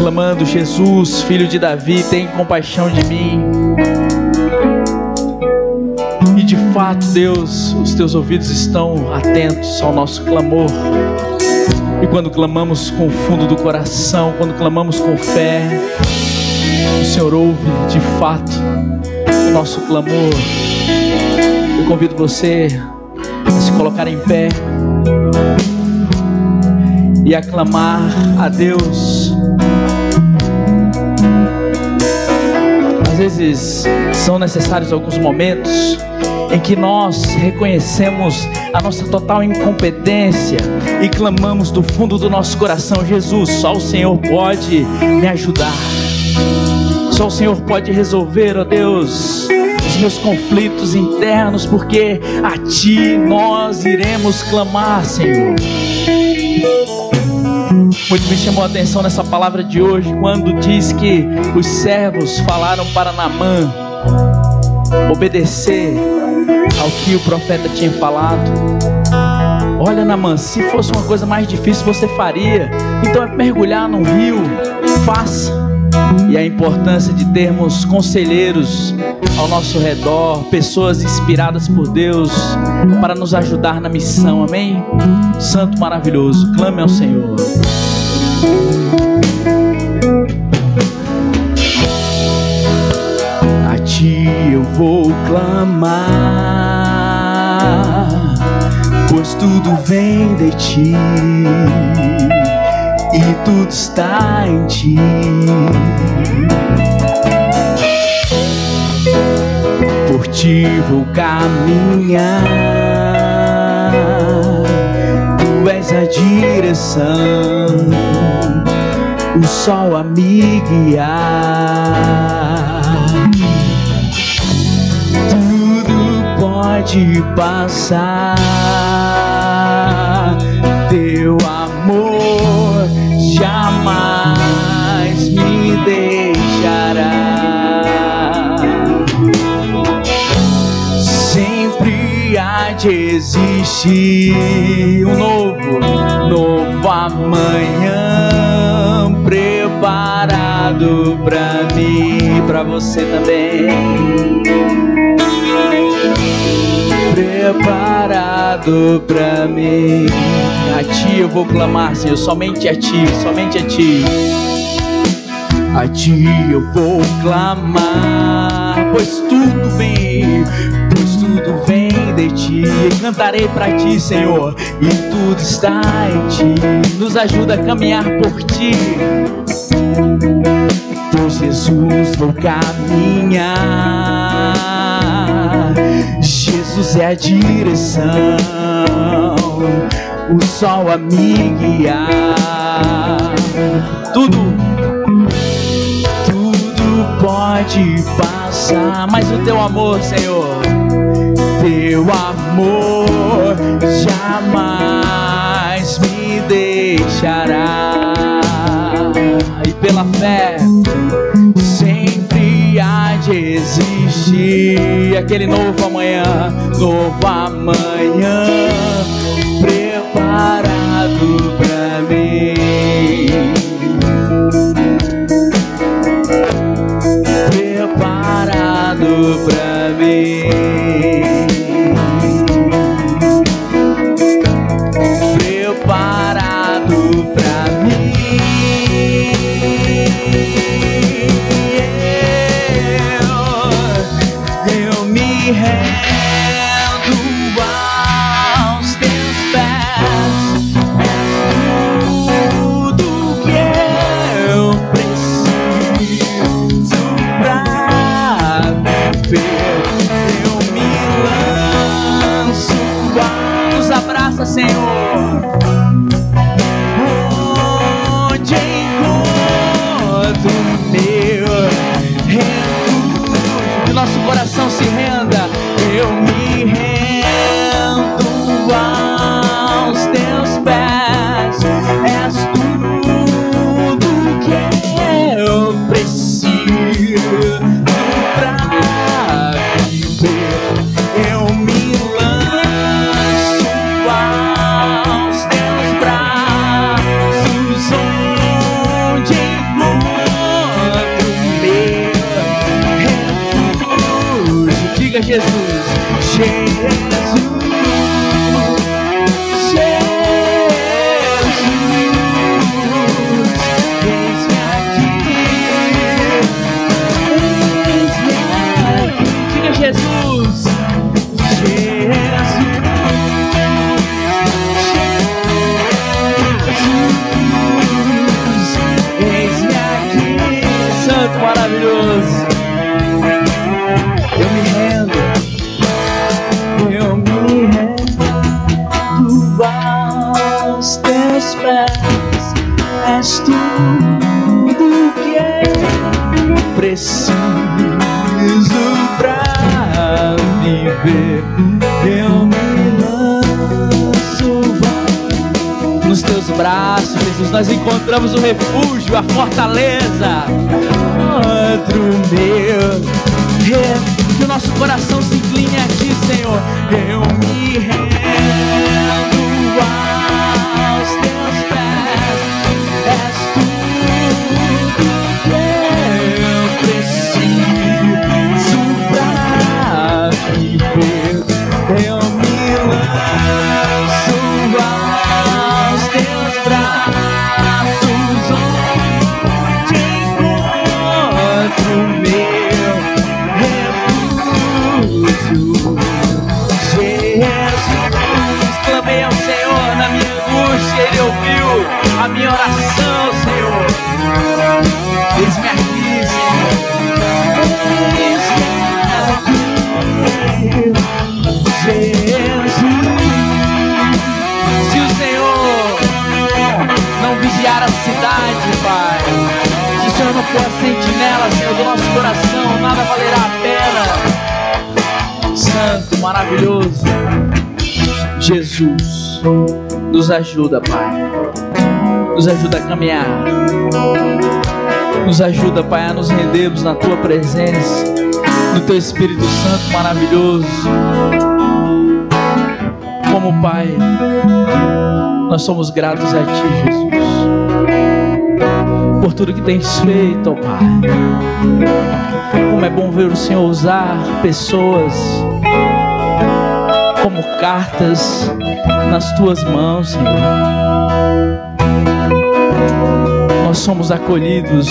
clamando: Jesus, filho de Davi, tem compaixão de mim. Fato, Deus, os teus ouvidos estão atentos ao nosso clamor. E quando clamamos com o fundo do coração, quando clamamos com fé, o Senhor ouve de fato o nosso clamor convido você a se colocar em pé e aclamar a Deus. Às vezes são necessários alguns momentos em que nós reconhecemos a nossa total incompetência e clamamos do fundo do nosso coração: Jesus, só o Senhor pode me ajudar, só o Senhor pode resolver, ó Deus meus conflitos internos, porque a Ti nós iremos clamar, Senhor. Muito me chamou a atenção nessa palavra de hoje, quando diz que os servos falaram para Namã obedecer ao que o profeta tinha falado. Olha, Namã, se fosse uma coisa mais difícil você faria. Então é mergulhar num rio, faça e a importância de termos conselheiros ao nosso redor, pessoas inspiradas por Deus para nos ajudar na missão, amém? Santo maravilhoso, clame ao Senhor. vou clamar, pois tudo vem de ti e tudo está em ti. Por ti vou caminhar, tu és a direção, o sol a me guiar. Pode passar. Teu amor jamais me deixará. Sempre há de existir um novo, novo amanhã preparado pra mim, pra você também preparado para mim. A ti eu vou clamar, Senhor, somente a ti, somente a ti. A ti eu vou clamar, pois tudo vem, pois tudo vem de ti. Cantarei para ti, Senhor, e tudo está em ti. Nos ajuda a caminhar por ti. Por Jesus vou caminhar É a direção, o sol a me guiar. Tudo, tudo pode passar, mas o teu amor, Senhor, teu amor jamais me deixará. E pela fé aquele novo amanhã, novo amanhã preparado pra mim. Nós encontramos o refúgio, a fortaleza. Outro meu, que o nosso coração se incline a ti, Senhor. Eu me rendo aos minha oração, Senhor. Eis-me aqui, Senhor. Jesus. Se o Senhor não vigiar a cidade, Pai, se o Senhor não for a sentinela, Senhor, do nosso coração, nada valerá a pena. Santo, maravilhoso, Jesus, nos ajuda, Pai nos ajuda a caminhar. Nos ajuda, Pai, a nos rendermos na Tua presença, no Teu Espírito Santo maravilhoso. Como Pai, nós somos gratos a Ti, Jesus, por tudo que tens feito, ó Pai. Como é bom ver o Senhor usar pessoas como cartas nas tuas mãos, Senhor. Nós somos acolhidos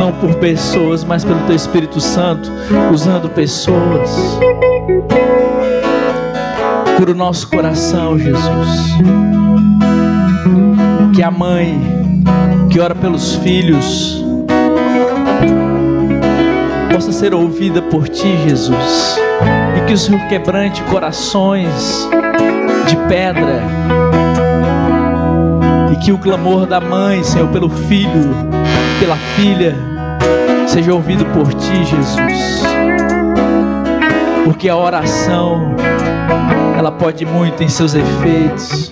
não por pessoas, mas pelo Teu Espírito Santo, usando pessoas. Cura o nosso coração, Jesus. Que a mãe que ora pelos filhos possa ser ouvida por Ti, Jesus e que o Senhor quebrante corações de pedra que o clamor da mãe, Senhor, pelo filho, pela filha, seja ouvido por ti, Jesus. Porque a oração, ela pode muito em seus efeitos.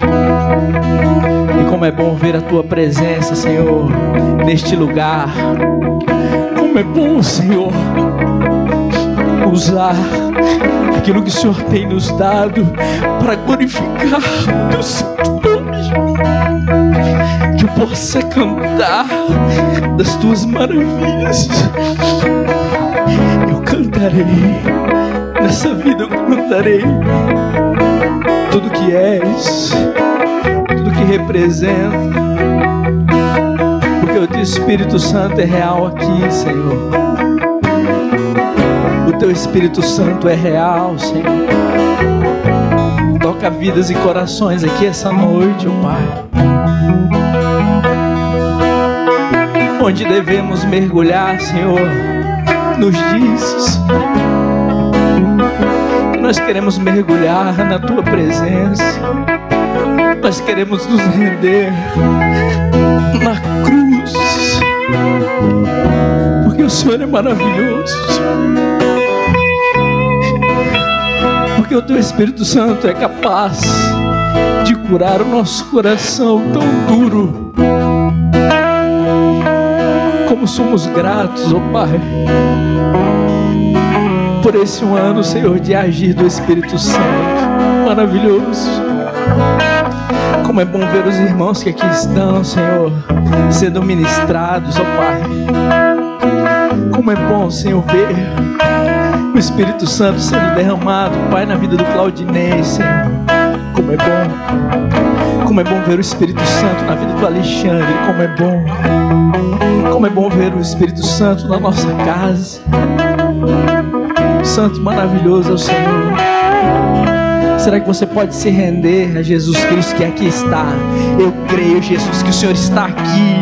E como é bom ver a tua presença, Senhor, neste lugar. Como é bom, Senhor, usar aquilo que o Senhor tem nos dado para glorificar o teu. Que eu possa cantar das tuas maravilhas. Eu cantarei, nessa vida eu cantarei tudo que és, tudo que representa. Porque o teu Espírito Santo é real aqui, Senhor teu Espírito Santo é real, Senhor. Toca vidas e corações aqui essa noite, oh Pai. Onde devemos mergulhar, Senhor, nos dizes. Nós queremos mergulhar na tua presença. Nós queremos nos render na cruz. Porque o Senhor é maravilhoso. porque o teu Espírito Santo é capaz de curar o nosso coração tão duro. Somos gratos, ó oh Pai, por esse um ano, Senhor, de agir do Espírito Santo. Maravilhoso. Como é bom ver os irmãos que aqui estão, Senhor, sendo ministrados, ó oh Pai. Como é bom, Senhor, ver o Espírito Santo sendo derramado, Pai, na vida do Claudinei, Senhor. Como é bom. Como é bom ver o Espírito Santo na vida do Alexandre. Como é bom. Como é bom ver o Espírito Santo na nossa casa. Santo maravilhoso é o Senhor. Será que você pode se render a Jesus Cristo que aqui está? Eu creio, Jesus, que o Senhor está aqui,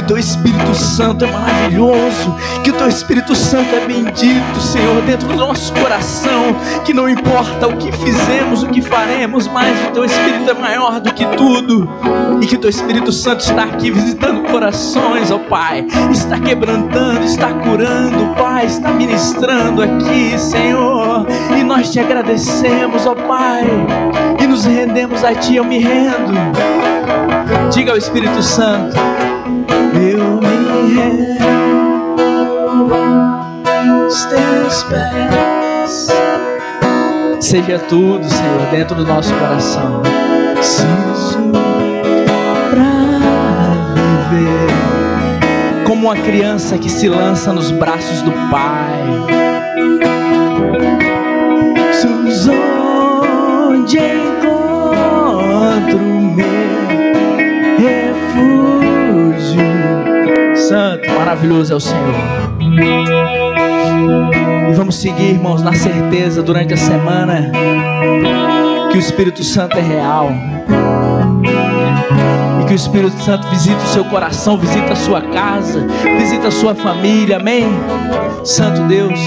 que o teu Espírito Santo é maravilhoso, que o teu Espírito Santo é bendito, Senhor, dentro do nosso coração, que não importa o que fizemos, o que faremos, mas o teu Espírito é maior do que tudo, e que o teu Espírito Santo está aqui visitando corações, ó Pai, está quebrantando, está curando, Pai, está ministrando aqui, Senhor, e nós te agradecemos, ó Pai e nos rendemos a Ti. Eu me rendo. Diga ao Espírito Santo: Seja tudo, Senhor, dentro do nosso coração. Preciso pra viver como uma criança que se lança nos braços do Pai maravilhoso é o Senhor. E vamos seguir, irmãos, na certeza durante a semana que o Espírito Santo é real Que o Espírito Santo visite o seu coração, visita a sua casa, visita a sua família. Amém? Santo Deus.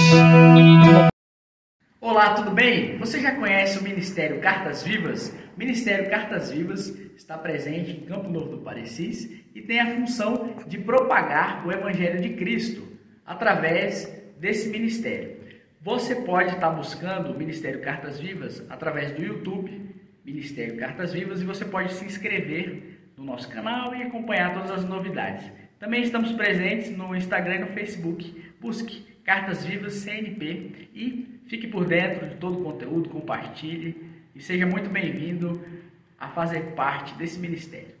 Olá, tudo bem? Você já conhece o Ministério Cartas Vivas? Ministério Cartas Vivas está presente em Campo Novo do Parecis e tem a função de propagar o Evangelho de Cristo através desse ministério. Você pode estar buscando o Ministério Cartas Vivas através do YouTube, Ministério Cartas Vivas, e você pode se inscrever no nosso canal e acompanhar todas as novidades. Também estamos presentes no Instagram e no Facebook. Busque Cartas Vivas CNP e fique por dentro de todo o conteúdo, compartilhe e seja muito bem-vindo a fazer parte desse ministério.